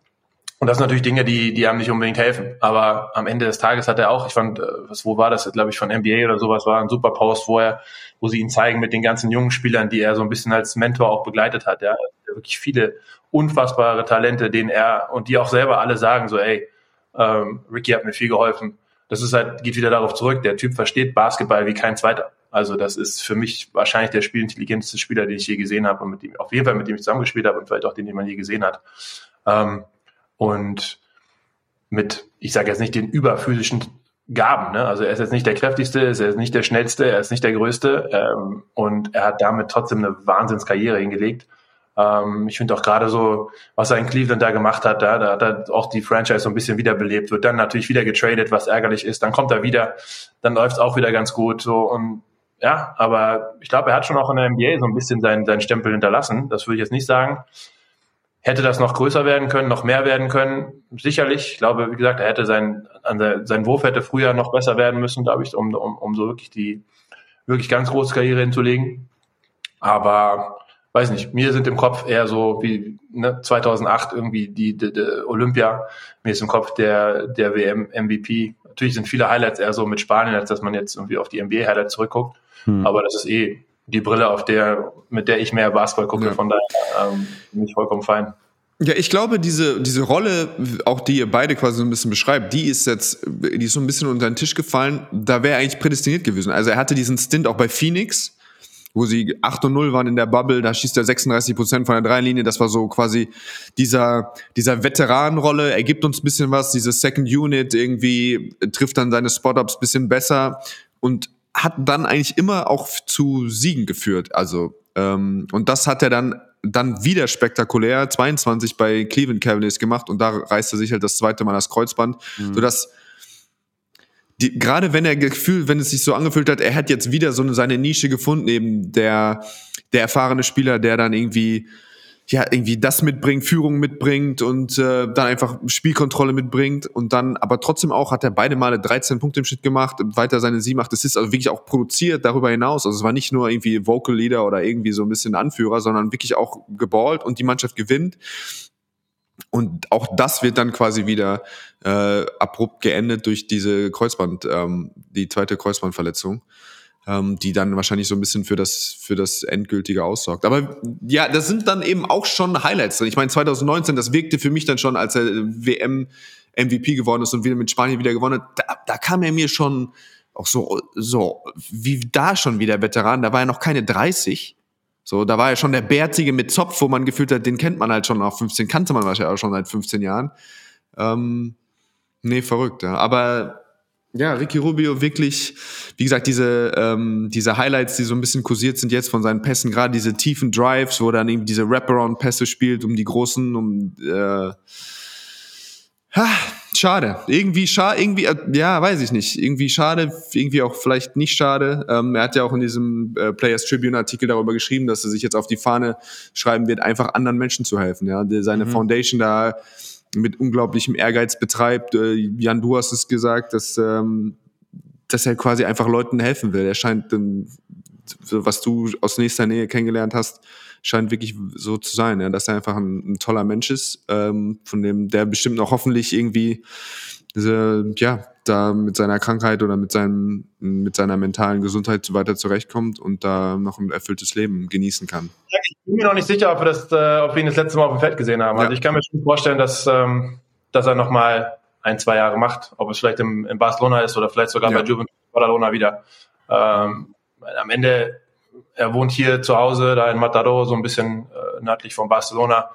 und das sind natürlich Dinge, die, die einem nicht unbedingt helfen. Aber am Ende des Tages hat er auch, ich fand, äh, was, wo war das, glaube ich, von NBA oder sowas, war ein super Post, wo er, wo sie ihn zeigen mit den ganzen jungen Spielern, die er so ein bisschen als Mentor auch begleitet hat. Ja, wirklich viele unfassbare Talente, denen er und die auch selber alle sagen, so, ey, ähm, Ricky hat mir viel geholfen. Das ist halt, geht wieder darauf zurück. Der Typ versteht Basketball wie kein zweiter. Also das ist für mich wahrscheinlich der spielintelligenteste Spieler, den ich je gesehen habe und mit dem, auf jeden Fall mit dem ich zusammengespielt habe und vielleicht auch den, den man je gesehen hat. Ähm, und mit, ich sage jetzt nicht den überphysischen Gaben. Ne? Also er ist jetzt nicht der kräftigste, er ist nicht der schnellste, er ist nicht der größte ähm, und er hat damit trotzdem eine Wahnsinnskarriere hingelegt. Ähm, ich finde auch gerade so, was er in Cleveland da gemacht hat, da, hat er auch die Franchise so ein bisschen wiederbelebt, wird dann natürlich wieder getradet, was ärgerlich ist. Dann kommt er wieder, dann läuft es auch wieder ganz gut. So und ja, aber ich glaube, er hat schon auch in der NBA so ein bisschen seinen, seinen Stempel hinterlassen. Das würde ich jetzt nicht sagen. Hätte das noch größer werden können, noch mehr werden können? Sicherlich. Ich glaube, wie gesagt, er hätte sein, sein Wurf hätte früher noch besser werden müssen, glaube ich, um, um, um so wirklich die wirklich ganz große Karriere hinzulegen. Aber weiß nicht, mir sind im Kopf eher so wie ne, 2008 irgendwie die, die, die Olympia. Mir ist im Kopf der, der WM MVP. Natürlich sind viele Highlights eher so mit Spanien, als dass man jetzt irgendwie auf die NBA Highlights zurückguckt. Hm. Aber das ist eh die Brille, auf der, mit der ich mehr Basketball gucke. Ja. Von daher ähm, bin ich vollkommen fein. Ja, ich glaube, diese, diese Rolle, auch die ihr beide quasi so ein bisschen beschreibt, die ist jetzt, die ist so ein bisschen unter den Tisch gefallen. Da wäre er eigentlich prädestiniert gewesen. Also er hatte diesen Stint auch bei Phoenix, wo sie 8 und 0 waren in der Bubble, da schießt er 36 Prozent von der Dreilinie. Das war so quasi dieser, dieser Veteranenrolle. Er gibt uns ein bisschen was, diese Second Unit irgendwie trifft dann seine Spot-Ups bisschen besser und hat dann eigentlich immer auch zu Siegen geführt. Also, ähm, und das hat er dann dann wieder spektakulär 22 bei Cleveland Cavaliers gemacht und da reißt er sich halt das zweite Mal das Kreuzband, mhm. sodass die, gerade wenn er Gefühl, wenn es sich so angefühlt hat, er hat jetzt wieder so eine, seine Nische gefunden, eben der, der erfahrene Spieler, der dann irgendwie ja, irgendwie das mitbringt, Führung mitbringt und äh, dann einfach Spielkontrolle mitbringt und dann aber trotzdem auch hat er beide Male 13 Punkte im Schnitt gemacht, weiter seine 7, 8 Assists, also wirklich auch produziert darüber hinaus. Also es war nicht nur irgendwie Vocal Leader oder irgendwie so ein bisschen Anführer, sondern wirklich auch geballt und die Mannschaft gewinnt. Und auch das wird dann quasi wieder äh, abrupt geendet durch diese Kreuzband, ähm, die zweite Kreuzbandverletzung ähm, die dann wahrscheinlich so ein bisschen für das, für das Endgültige aussorgt. Aber ja, das sind dann eben auch schon Highlights drin. Ich meine, 2019, das wirkte für mich dann schon, als er WM MVP geworden ist und wieder mit Spanien wieder gewonnen hat, da, da kam er mir schon auch so, so, wie da schon wieder Veteran, da war er noch keine 30. So, da war er schon der Bärtige mit Zopf, wo man gefühlt hat, den kennt man halt schon auf 15, kannte man wahrscheinlich auch schon seit 15 Jahren. Ähm, nee, verrückt, ja. Aber ja, Ricky Rubio wirklich, wie gesagt, diese, ähm, diese Highlights, die so ein bisschen kursiert sind jetzt von seinen Pässen, gerade diese tiefen Drives, wo er dann eben diese Wraparound-Pässe spielt, um die großen, um äh, ha, schade. Irgendwie schade, irgendwie, äh, ja, weiß ich nicht. Irgendwie schade, irgendwie auch vielleicht nicht schade. Ähm, er hat ja auch in diesem äh, Players Tribune-Artikel darüber geschrieben, dass er sich jetzt auf die Fahne schreiben wird, einfach anderen Menschen zu helfen. Ja, seine mhm. Foundation da mit unglaublichem Ehrgeiz betreibt. Äh, Jan, du hast es gesagt, dass, ähm, dass er quasi einfach Leuten helfen will. Er scheint, ähm, was du aus nächster Nähe kennengelernt hast, scheint wirklich so zu sein, ja, dass er einfach ein, ein toller Mensch ist, ähm, von dem der bestimmt auch hoffentlich irgendwie diese, ja, da mit seiner Krankheit oder mit seinem, mit seiner mentalen Gesundheit weiter zurechtkommt und da noch ein erfülltes Leben genießen kann. Ich bin mir noch nicht sicher, ob wir, das, äh, ob wir ihn das letzte Mal auf dem Feld gesehen haben. Also ich kann mir schon vorstellen, dass, ähm, dass er noch mal ein, zwei Jahre macht. Ob es vielleicht im, in Barcelona ist oder vielleicht sogar ja. bei Juventus Badalona wieder. Ähm, am Ende, er wohnt hier zu Hause, da in Matador, so ein bisschen äh, nördlich von Barcelona.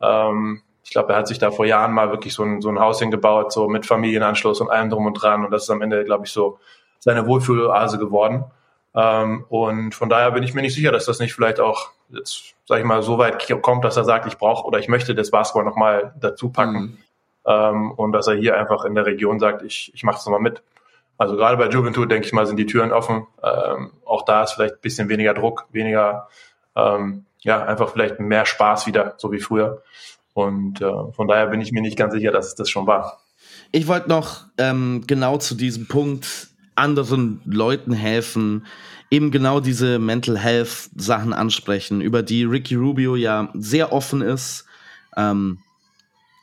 Ähm, ich glaube, er hat sich da vor Jahren mal wirklich so ein, so ein Haus hingebaut, so mit Familienanschluss und allem drum und dran. Und das ist am Ende, glaube ich, so seine Wohlfühloase geworden. Ähm, und von daher bin ich mir nicht sicher, dass das nicht vielleicht auch jetzt, sag ich mal, so weit kommt, dass er sagt, ich brauche oder ich möchte das Basketball nochmal dazu packen. Mhm. Ähm, und dass er hier einfach in der Region sagt, ich, ich mache es nochmal mit. Also gerade bei Juventud, denke ich mal, sind die Türen offen. Ähm, auch da ist vielleicht ein bisschen weniger Druck, weniger, ähm, ja, einfach vielleicht mehr Spaß wieder, so wie früher. Und äh, von daher bin ich mir nicht ganz sicher, dass es das schon war. Ich wollte noch ähm, genau zu diesem Punkt anderen Leuten helfen, eben genau diese Mental Health Sachen ansprechen, über die Ricky Rubio ja sehr offen ist. Ähm,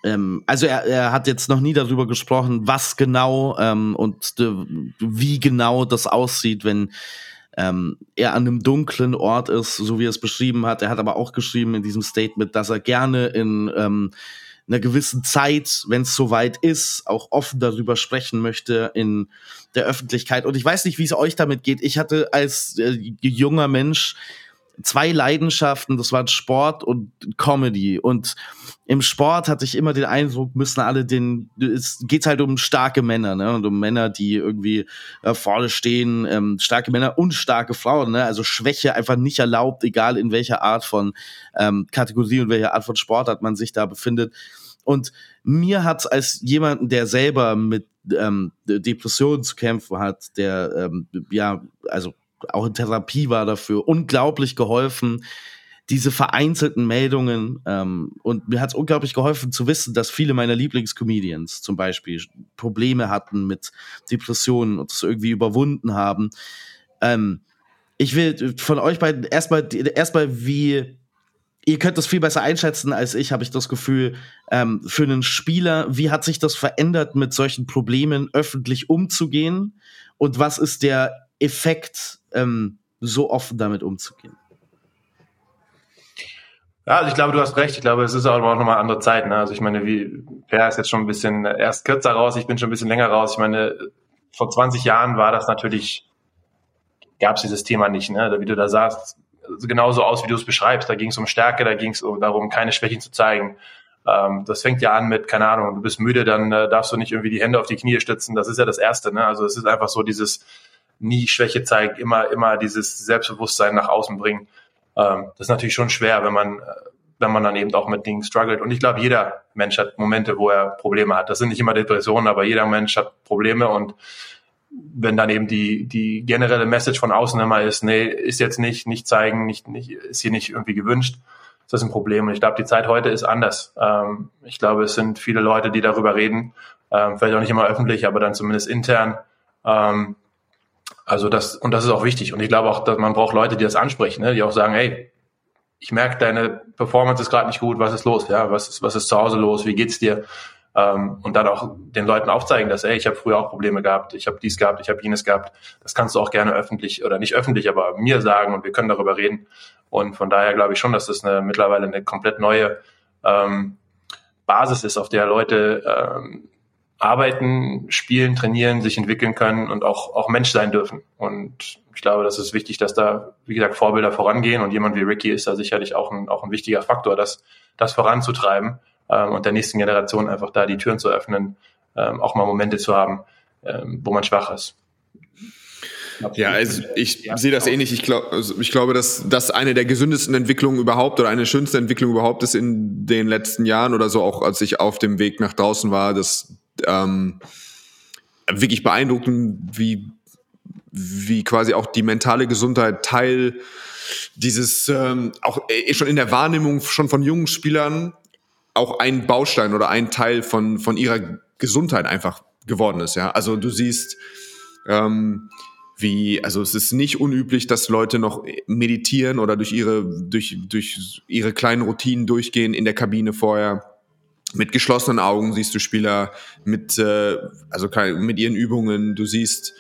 ähm, also er, er hat jetzt noch nie darüber gesprochen, was genau ähm, und äh, wie genau das aussieht, wenn ähm, er an einem dunklen Ort ist, so wie er es beschrieben hat. Er hat aber auch geschrieben in diesem Statement, dass er gerne in ähm, einer gewissen Zeit, wenn es soweit ist, auch offen darüber sprechen möchte in der Öffentlichkeit. Und ich weiß nicht, wie es euch damit geht. Ich hatte als äh, junger Mensch zwei Leidenschaften, das waren Sport und Comedy. Und im Sport hatte ich immer den Eindruck, müssen alle den, es geht halt um starke Männer, ne? Und um Männer, die irgendwie äh, vorne stehen, ähm, starke Männer und starke Frauen, ne? Also Schwäche einfach nicht erlaubt, egal in welcher Art von ähm, Kategorie und welcher Art von Sportart man sich da befindet. Und mir hat als jemanden, der selber mit ähm, Depressionen zu kämpfen hat, der ähm, ja, also auch in Therapie war dafür, unglaublich geholfen. Diese vereinzelten Meldungen ähm, und mir hat es unglaublich geholfen zu wissen, dass viele meiner Lieblingscomedians zum Beispiel Probleme hatten mit Depressionen und das irgendwie überwunden haben. Ähm, ich will von euch beiden erstmal erstmal wie ihr könnt das viel besser einschätzen als ich, habe ich das Gefühl. Ähm, für einen Spieler, wie hat sich das verändert, mit solchen Problemen öffentlich umzugehen? Und was ist der Effekt, ähm, so offen damit umzugehen? Ja, also ich glaube, du hast recht. Ich glaube, es ist auch nochmal andere Zeit. Ne? Also ich meine, wie Per ist jetzt schon ein bisschen erst kürzer raus, ich bin schon ein bisschen länger raus. Ich meine, vor 20 Jahren war das natürlich, gab es dieses Thema nicht. Ne? Wie du da sagst, genauso aus, wie du es beschreibst. Da ging es um Stärke, da ging es darum, keine Schwächen zu zeigen. Ähm, das fängt ja an mit, keine Ahnung, du bist müde, dann äh, darfst du nicht irgendwie die Hände auf die Knie stützen. Das ist ja das Erste. Ne? Also es ist einfach so dieses nie Schwäche zeigen, immer, immer dieses Selbstbewusstsein nach außen bringen. Ähm, das ist natürlich schon schwer, wenn man, äh, wenn man dann eben auch mit Dingen struggelt. Und ich glaube, jeder Mensch hat Momente, wo er Probleme hat. Das sind nicht immer Depressionen, aber jeder Mensch hat Probleme und wenn dann eben die, die generelle Message von außen immer ist, nee, ist jetzt nicht, nicht zeigen, nicht, nicht, ist hier nicht irgendwie gewünscht, ist das ein Problem. Und ich glaube, die Zeit heute ist anders. Ähm, ich glaube, es sind viele Leute, die darüber reden, ähm, vielleicht auch nicht immer öffentlich, aber dann zumindest intern. Ähm, also das, und das ist auch wichtig. Und ich glaube auch, dass man braucht Leute, die das ansprechen, ne? die auch sagen, hey, ich merke, deine Performance ist gerade nicht gut, was ist los? Ja, was ist, was ist zu Hause los? Wie geht's dir? ähm, und dann auch den Leuten aufzeigen, dass, ey, ich habe früher auch Probleme gehabt, ich habe dies gehabt, ich habe jenes gehabt. Das kannst du auch gerne öffentlich oder nicht öffentlich, aber mir sagen und wir können darüber reden. Und von daher glaube ich schon, dass das eine, mittlerweile eine komplett neue ähm, Basis ist, auf der Leute ähm, arbeiten, spielen, trainieren, sich entwickeln können und auch, auch Mensch sein dürfen. Und ich glaube, das ist wichtig, dass da, wie gesagt, Vorbilder vorangehen und jemand wie Ricky ist da sicherlich auch ein, auch ein wichtiger Faktor, das, das voranzutreiben ähm, und der nächsten Generation einfach da die Türen zu öffnen, ähm, auch mal Momente zu haben, ähm, wo man schwach ist. Ja, also ich sehe das ähnlich. Ich, glaub, also ich glaube, dass das eine der gesündesten Entwicklungen überhaupt oder eine der schönsten Entwicklungen überhaupt ist in den letzten Jahren oder so, auch als ich auf dem Weg nach draußen war, das ähm, wirklich beeindruckend, wie, wie quasi auch die mentale Gesundheit Teil dieses, ähm, auch äh, schon in der Wahrnehmung schon von jungen Spielern auch ein Baustein oder ein Teil von, von ihrer Gesundheit einfach geworden ist. Ja, also du siehst, ähm, wie, also es ist nicht unüblich, dass Leute noch meditieren oder durch ihre, durch, durch ihre kleinen Routinen durchgehen in der Kabine vorher. Mit geschlossenen Augen siehst du Spieler mit, äh, also mit ihren Übungen. Du siehst,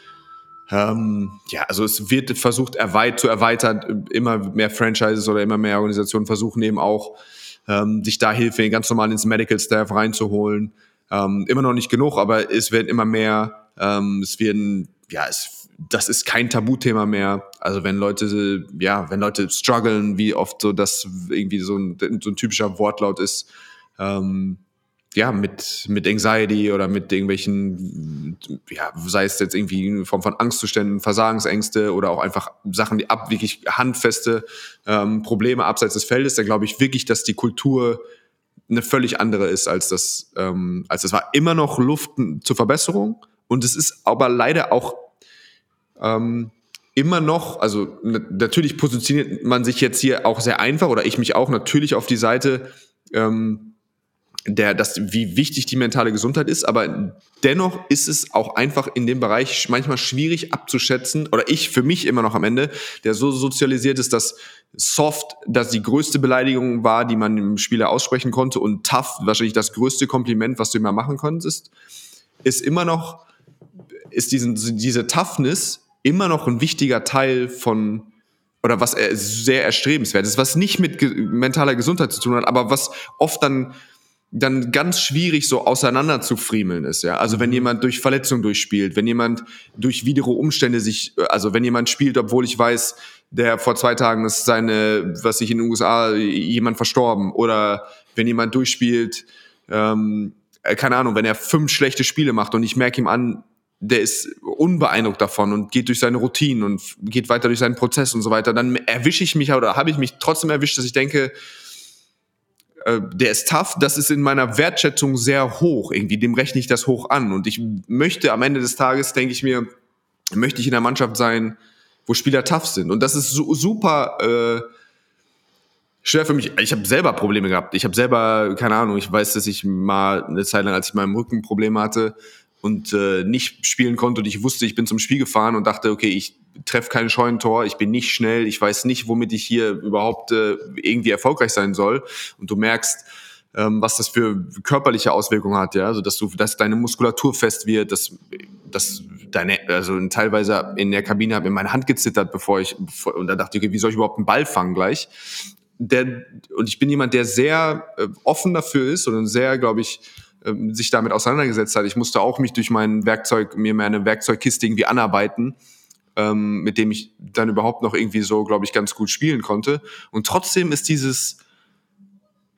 ähm, ja, also es wird versucht erweit zu erweitern. Immer mehr Franchises oder immer mehr Organisationen versuchen eben auch ähm, sich da Hilfe ganz normal ins Medical Staff reinzuholen. Ähm, immer noch nicht genug, aber es werden immer mehr. Ähm, es werden, ja, es, das ist kein Tabuthema mehr. Also wenn Leute, ja, wenn Leute strugglen, wie oft so das irgendwie so ein, so ein typischer Wortlaut ist, ähm, ja, mit, mit Anxiety oder mit irgendwelchen, ja, sei es jetzt irgendwie in Form von Angstzuständen, Versagensängste oder auch einfach Sachen, die ab, wirklich handfeste ähm, Probleme abseits des Feldes, da glaube ich wirklich, dass die Kultur eine völlig andere ist als das, ähm, als das war. Immer noch Luft zur Verbesserung, Und es ist aber leider auch ähm, immer noch, also natürlich positioniert man sich jetzt hier auch sehr einfach oder ich mich auch natürlich auf die Seite ähm, der, das, wie wichtig die mentale Gesundheit ist, aber dennoch ist es auch einfach in dem Bereich manchmal schwierig abzuschätzen, oder ich für mich immer noch am Ende, der so sozialisiert ist, dass soft, dass die größte Beleidigung war, die man dem Spieler aussprechen konnte und tough, wahrscheinlich das größte Kompliment, was du immer machen konntest, ist immer noch, ist diesen, diese Toughness immer noch ein wichtiger Teil von, oder was sehr erstrebenswert ist, was nicht mit mentaler Gesundheit zu tun hat, aber was oft dann dann ganz schwierig so auseinander zu friemeln ist, ja. Also wenn mhm. jemand durch Verletzung durchspielt, wenn jemand durch widere Umstände sich, also wenn jemand spielt, obwohl ich weiß, der vor zwei Tagen ist seine, was ich in den USA, jemand verstorben oder wenn jemand durchspielt, ähm, äh, keine Ahnung, wenn er fünf schlechte Spiele macht und ich merke ihm an, der ist unbeeindruckt davon und geht durch seine Routinen und geht weiter durch seinen Prozess und so weiter, dann erwische ich mich oder habe ich mich trotzdem erwischt, dass ich denke, äh, der ist tough, das ist in meiner Wertschätzung sehr hoch, irgendwie, dem rechne ich das hoch an. Und ich möchte am Ende des Tages, denke ich mir, möchte ich in der Mannschaft sein, wo Spieler tough sind. Und das ist su super äh, schwer für mich. Ich habe selber Probleme gehabt. Ich habe selber, keine Ahnung, ich weiß, dass ich mal eine Zeit lang, als ich mal im Rücken Probleme hatte, und äh, nicht spielen konnte und ich wusste, ich bin zum Spiel gefahren und dachte, okay, ich treffe kein Scheunentor, ich bin nicht schnell, ich weiß nicht, womit ich hier überhaupt äh, irgendwie erfolgreich sein soll. Und du merkst, ähm, was das für körperliche Auswirkungen hat, ja, also dass du, dass deine Muskulatur fest wird, dass, dass deine, also teilweise in der Kabine habe mir meine Hand gezittert, bevor ich, bevor, und da dachte ich, okay, wie soll ich überhaupt einen Ball fangen gleich? Der, und ich bin jemand, der sehr äh, offen dafür ist und sehr, glaube ich, ähm, sich damit auseinandergesetzt hat. Ich musste auch mich durch mein Werkzeug, mir meine Werkzeugkiste irgendwie anarbeiten, ähm, mit dem ich dann überhaupt noch irgendwie so, glaube ich, ganz gut spielen konnte. Und trotzdem ist dieses,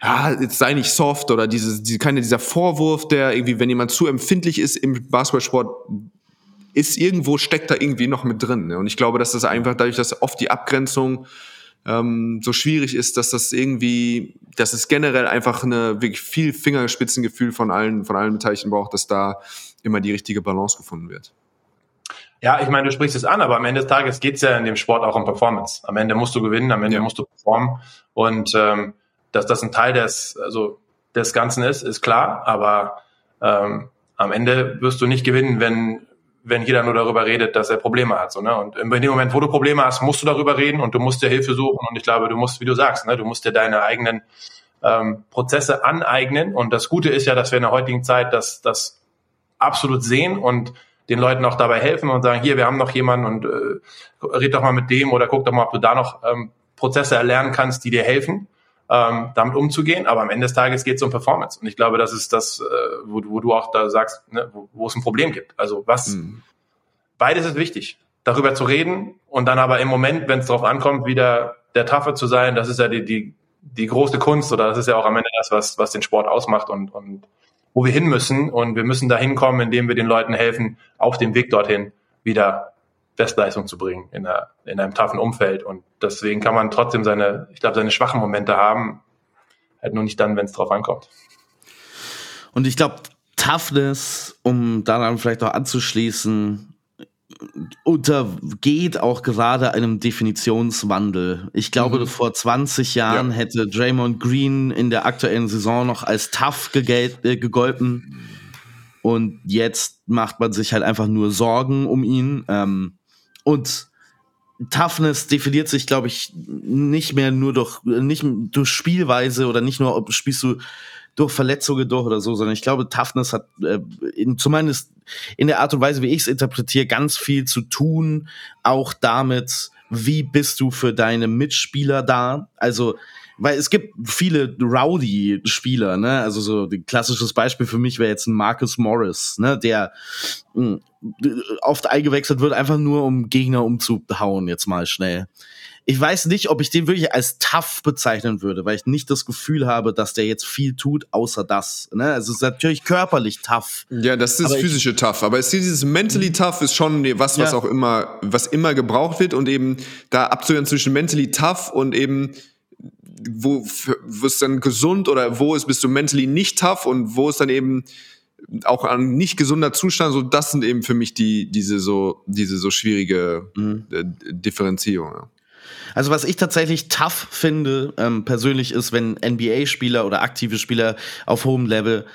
ja, jetzt sei nicht soft oder dieses, diese, keine, dieser Vorwurf, der irgendwie, wenn jemand zu empfindlich ist im Basketballsport, ist irgendwo, steckt da irgendwie noch mit drin. Ne? Und ich glaube, dass das einfach dadurch, dass oft die Abgrenzung ähm, so schwierig ist, dass das irgendwie, dass es generell einfach eine wirklich viel Fingerspitzengefühl von allen, von allen Beteiligten braucht, dass da immer die richtige Balance gefunden wird. Ja, ich meine, du sprichst es an, aber am Ende des Tages geht es ja in dem Sport auch um Performance. Am Ende musst du gewinnen, am Ende ja. musst du performen. Und ähm, dass das ein Teil des, also des Ganzen ist, ist klar, aber ähm, am Ende wirst du nicht gewinnen, wenn wenn jeder nur darüber redet, dass er Probleme hat. So, ne? Und in dem Moment, wo du Probleme hast, musst du darüber reden und du musst dir Hilfe suchen. Und ich glaube, du musst, wie du sagst, ne, du musst dir deine eigenen ähm, Prozesse aneignen. Und das Gute ist ja, dass wir in der heutigen Zeit das, das absolut sehen und den Leuten auch dabei helfen und sagen, hier, wir haben noch jemanden und äh, red doch mal mit dem oder guck doch mal, ob du da noch ähm, Prozesse erlernen kannst, die dir helfen ähm, damit umzugehen. Aber am Ende des Tages geht es um Performance. Und ich glaube, das ist das, äh, wo, wo du auch da sagst, ne, wo, wo es ein Problem gibt. Also was, mhm. beides ist wichtig, darüber zu reden und dann aber im Moment, wenn es darauf ankommt, wieder der Taffe zu sein, das ist ja die, die, die große Kunst oder das ist ja auch am Ende das, was, was den Sport ausmacht und, und wo wir hin müssen. Und wir müssen da hinkommen, indem wir den Leuten helfen, auf dem Weg dorthin wieder Bestleistung zu bringen in, einer, in einem taffen Umfeld. Und deswegen kann man trotzdem seine, ich glaube, seine schwachen Momente haben, halt nur nicht dann, wenn es drauf ankommt. Und ich glaube, Toughness, um daran vielleicht auch anzuschließen, untergeht auch gerade einem Definitionswandel. Ich glaube, mhm. vor 20 Jahren ja. hätte Draymond Green in der aktuellen Saison noch als tough äh, gegolten. Und jetzt macht man sich halt einfach nur Sorgen um ihn. Ähm, und Toughness definiert sich, glaube ich, nicht mehr nur durch, nicht durch Spielweise oder nicht nur, ob spielst du durch Verletzungen durch oder so, sondern ich glaube, Toughness hat äh, in, zumindest in der Art und Weise, wie ich es interpretiere, ganz viel zu tun, auch damit, wie bist du für deine Mitspieler da. Also weil es gibt viele Rowdy-Spieler, ne? Also so ein klassisches Beispiel für mich wäre jetzt ein Marcus Morris, ne? Der mh, hm, oft eingewechselt wird, einfach nur um Gegner umzuhauen, jetzt mal schnell. Ich weiß nicht, ob ich den wirklich als tough bezeichnen würde, weil ich nicht das Gefühl habe, dass der jetzt viel tut, außer das. Ne? Also es ist natürlich körperlich tough. Ja, das ist physische ich, tough. Aber es ist dieses mentally tough ist schon was, was ja. auch immer, was immer gebraucht wird und eben da abzuhören zwischen mentally tough und eben wo, ist dann gesund oder wo ist bist du mentally nicht tough und wo ist dann eben auch ein nicht gesunder Zustand, so das sind eben für mich die, diese so, diese so schwierige Mhm. äh, Differenzierung. Ja. Also was ich tatsächlich tough finde, ähm, persönlich ist, wenn NBA-Spieler oder aktive Spieler auf hohem Level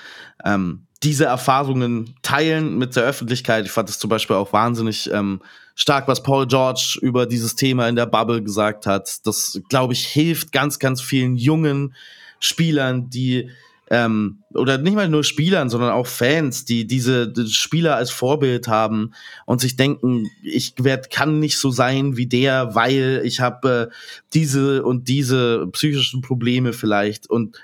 ähm, diese Erfahrungen teilen mit der Öffentlichkeit. Ich fand es zum Beispiel auch wahnsinnig ähm, stark, was Paul George über dieses Thema in der Bubble gesagt hat. Das, glaube ich, hilft ganz, ganz vielen jungen Spielern, die ähm, oder nicht mal nur Spielern, sondern auch Fans, die diese die Spieler als Vorbild haben und sich denken, ich werd, kann nicht so sein wie der, weil ich habe äh, diese und diese psychischen Probleme vielleicht. Und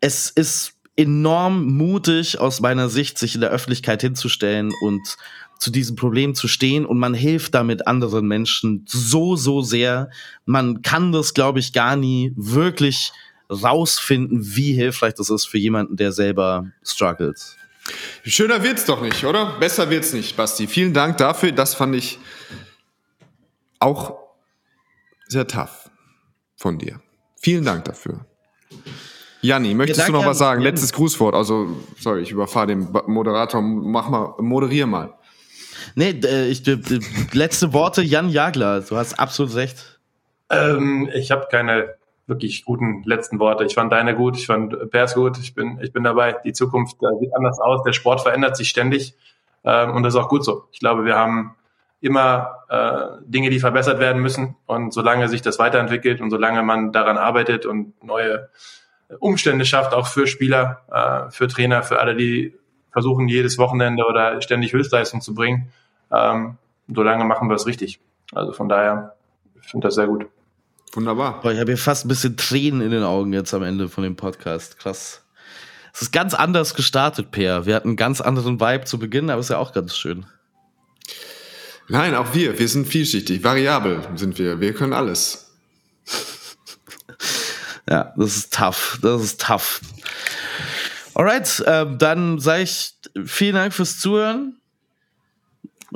es ist enorm mutig aus meiner Sicht, sich in der Öffentlichkeit hinzustellen und zu diesem Problem zu stehen und man hilft damit anderen Menschen so, so sehr. Man kann das, glaube ich, gar nie wirklich rausfinden, wie hilfreich das ist für jemanden, der selber struggles. Schöner wird's doch nicht, oder? Besser wird's nicht, Basti. Vielen Dank dafür. Das fand ich auch sehr tough von dir. Vielen Dank dafür. Janni, möchtest Ja, du noch was sagen? Letztes Grußwort. Also, sorry, ich überfahre den Moderator. Mach mal, moderier mal. Nee, äh, ich, letzte Worte, Jan Jagler. Du hast absolut recht. Ähm, ich habe keine wirklich guten letzten Worte. Ich fand deine gut, ich fand Pers gut, ich bin, ich bin dabei. Die Zukunft äh, sieht anders aus, der Sport verändert sich ständig ähm, und das ist auch gut so. Ich glaube, wir haben immer äh, Dinge, die verbessert werden müssen und solange sich das weiterentwickelt und solange man daran arbeitet und neue Umstände schafft, auch für Spieler, äh, für Trainer, für alle, die versuchen, jedes Wochenende oder ständig Höchstleistung zu bringen, ähm, solange machen wir es richtig. Also von daher, ich finde das sehr gut. Wunderbar. Boah, ich habe hier fast ein bisschen Tränen in den Augen jetzt am Ende von dem Podcast. Krass. Es ist ganz anders gestartet, Per. Wir hatten einen ganz anderen Vibe zu Beginn, aber ist ja auch ganz schön. Nein, auch wir. Wir sind vielschichtig. Variabel sind wir. Wir können alles. Ja, das ist tough. Das ist tough. Alright, ähm, dann sage ich vielen Dank fürs Zuhören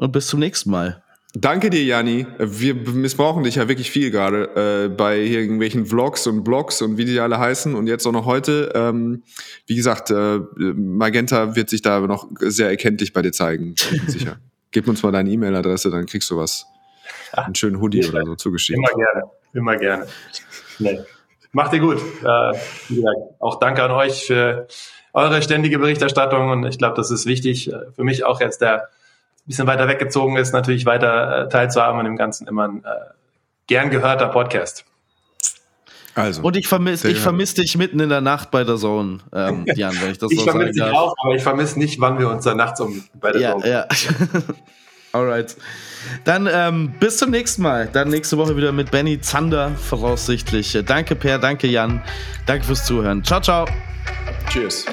und bis zum nächsten Mal. Danke dir, Janni. Wir missbrauchen dich ja wirklich viel gerade äh, bei irgendwelchen Vlogs und Blogs und wie die alle heißen und jetzt auch noch heute. Ähm, wie gesagt, äh, Magenta wird sich da noch sehr erkenntlich bei dir zeigen, bin sicher. Gib uns mal deine E-Mail-Adresse, dann kriegst du was. Einen schönen Hoodie oder so zugeschickt. Immer gerne, immer gerne. Nee. Macht ihr gut. Äh, wie gesagt, auch danke an euch für eure ständige Berichterstattung und ich glaube, das ist wichtig. äh, Für mich auch jetzt, der bisschen weiter weggezogen ist, natürlich weiter äh, teilzuhaben an dem Ganzen immer ein äh, gern gehörter Podcast. Also. Und ich vermisse ich vermiss dich mitten in der Nacht bei der Zone, ähm, Jan, wenn ich das Ich so sagen vermisse dich auch, aber ich vermisse nicht, wann wir uns da nachts um bei der Ja, Show- ja. Alright. Dann ähm, bis zum nächsten Mal. Dann nächste Woche wieder mit Benny Zander voraussichtlich. Danke Per, danke Jan. Danke fürs Zuhören. Ciao, ciao. Cheers.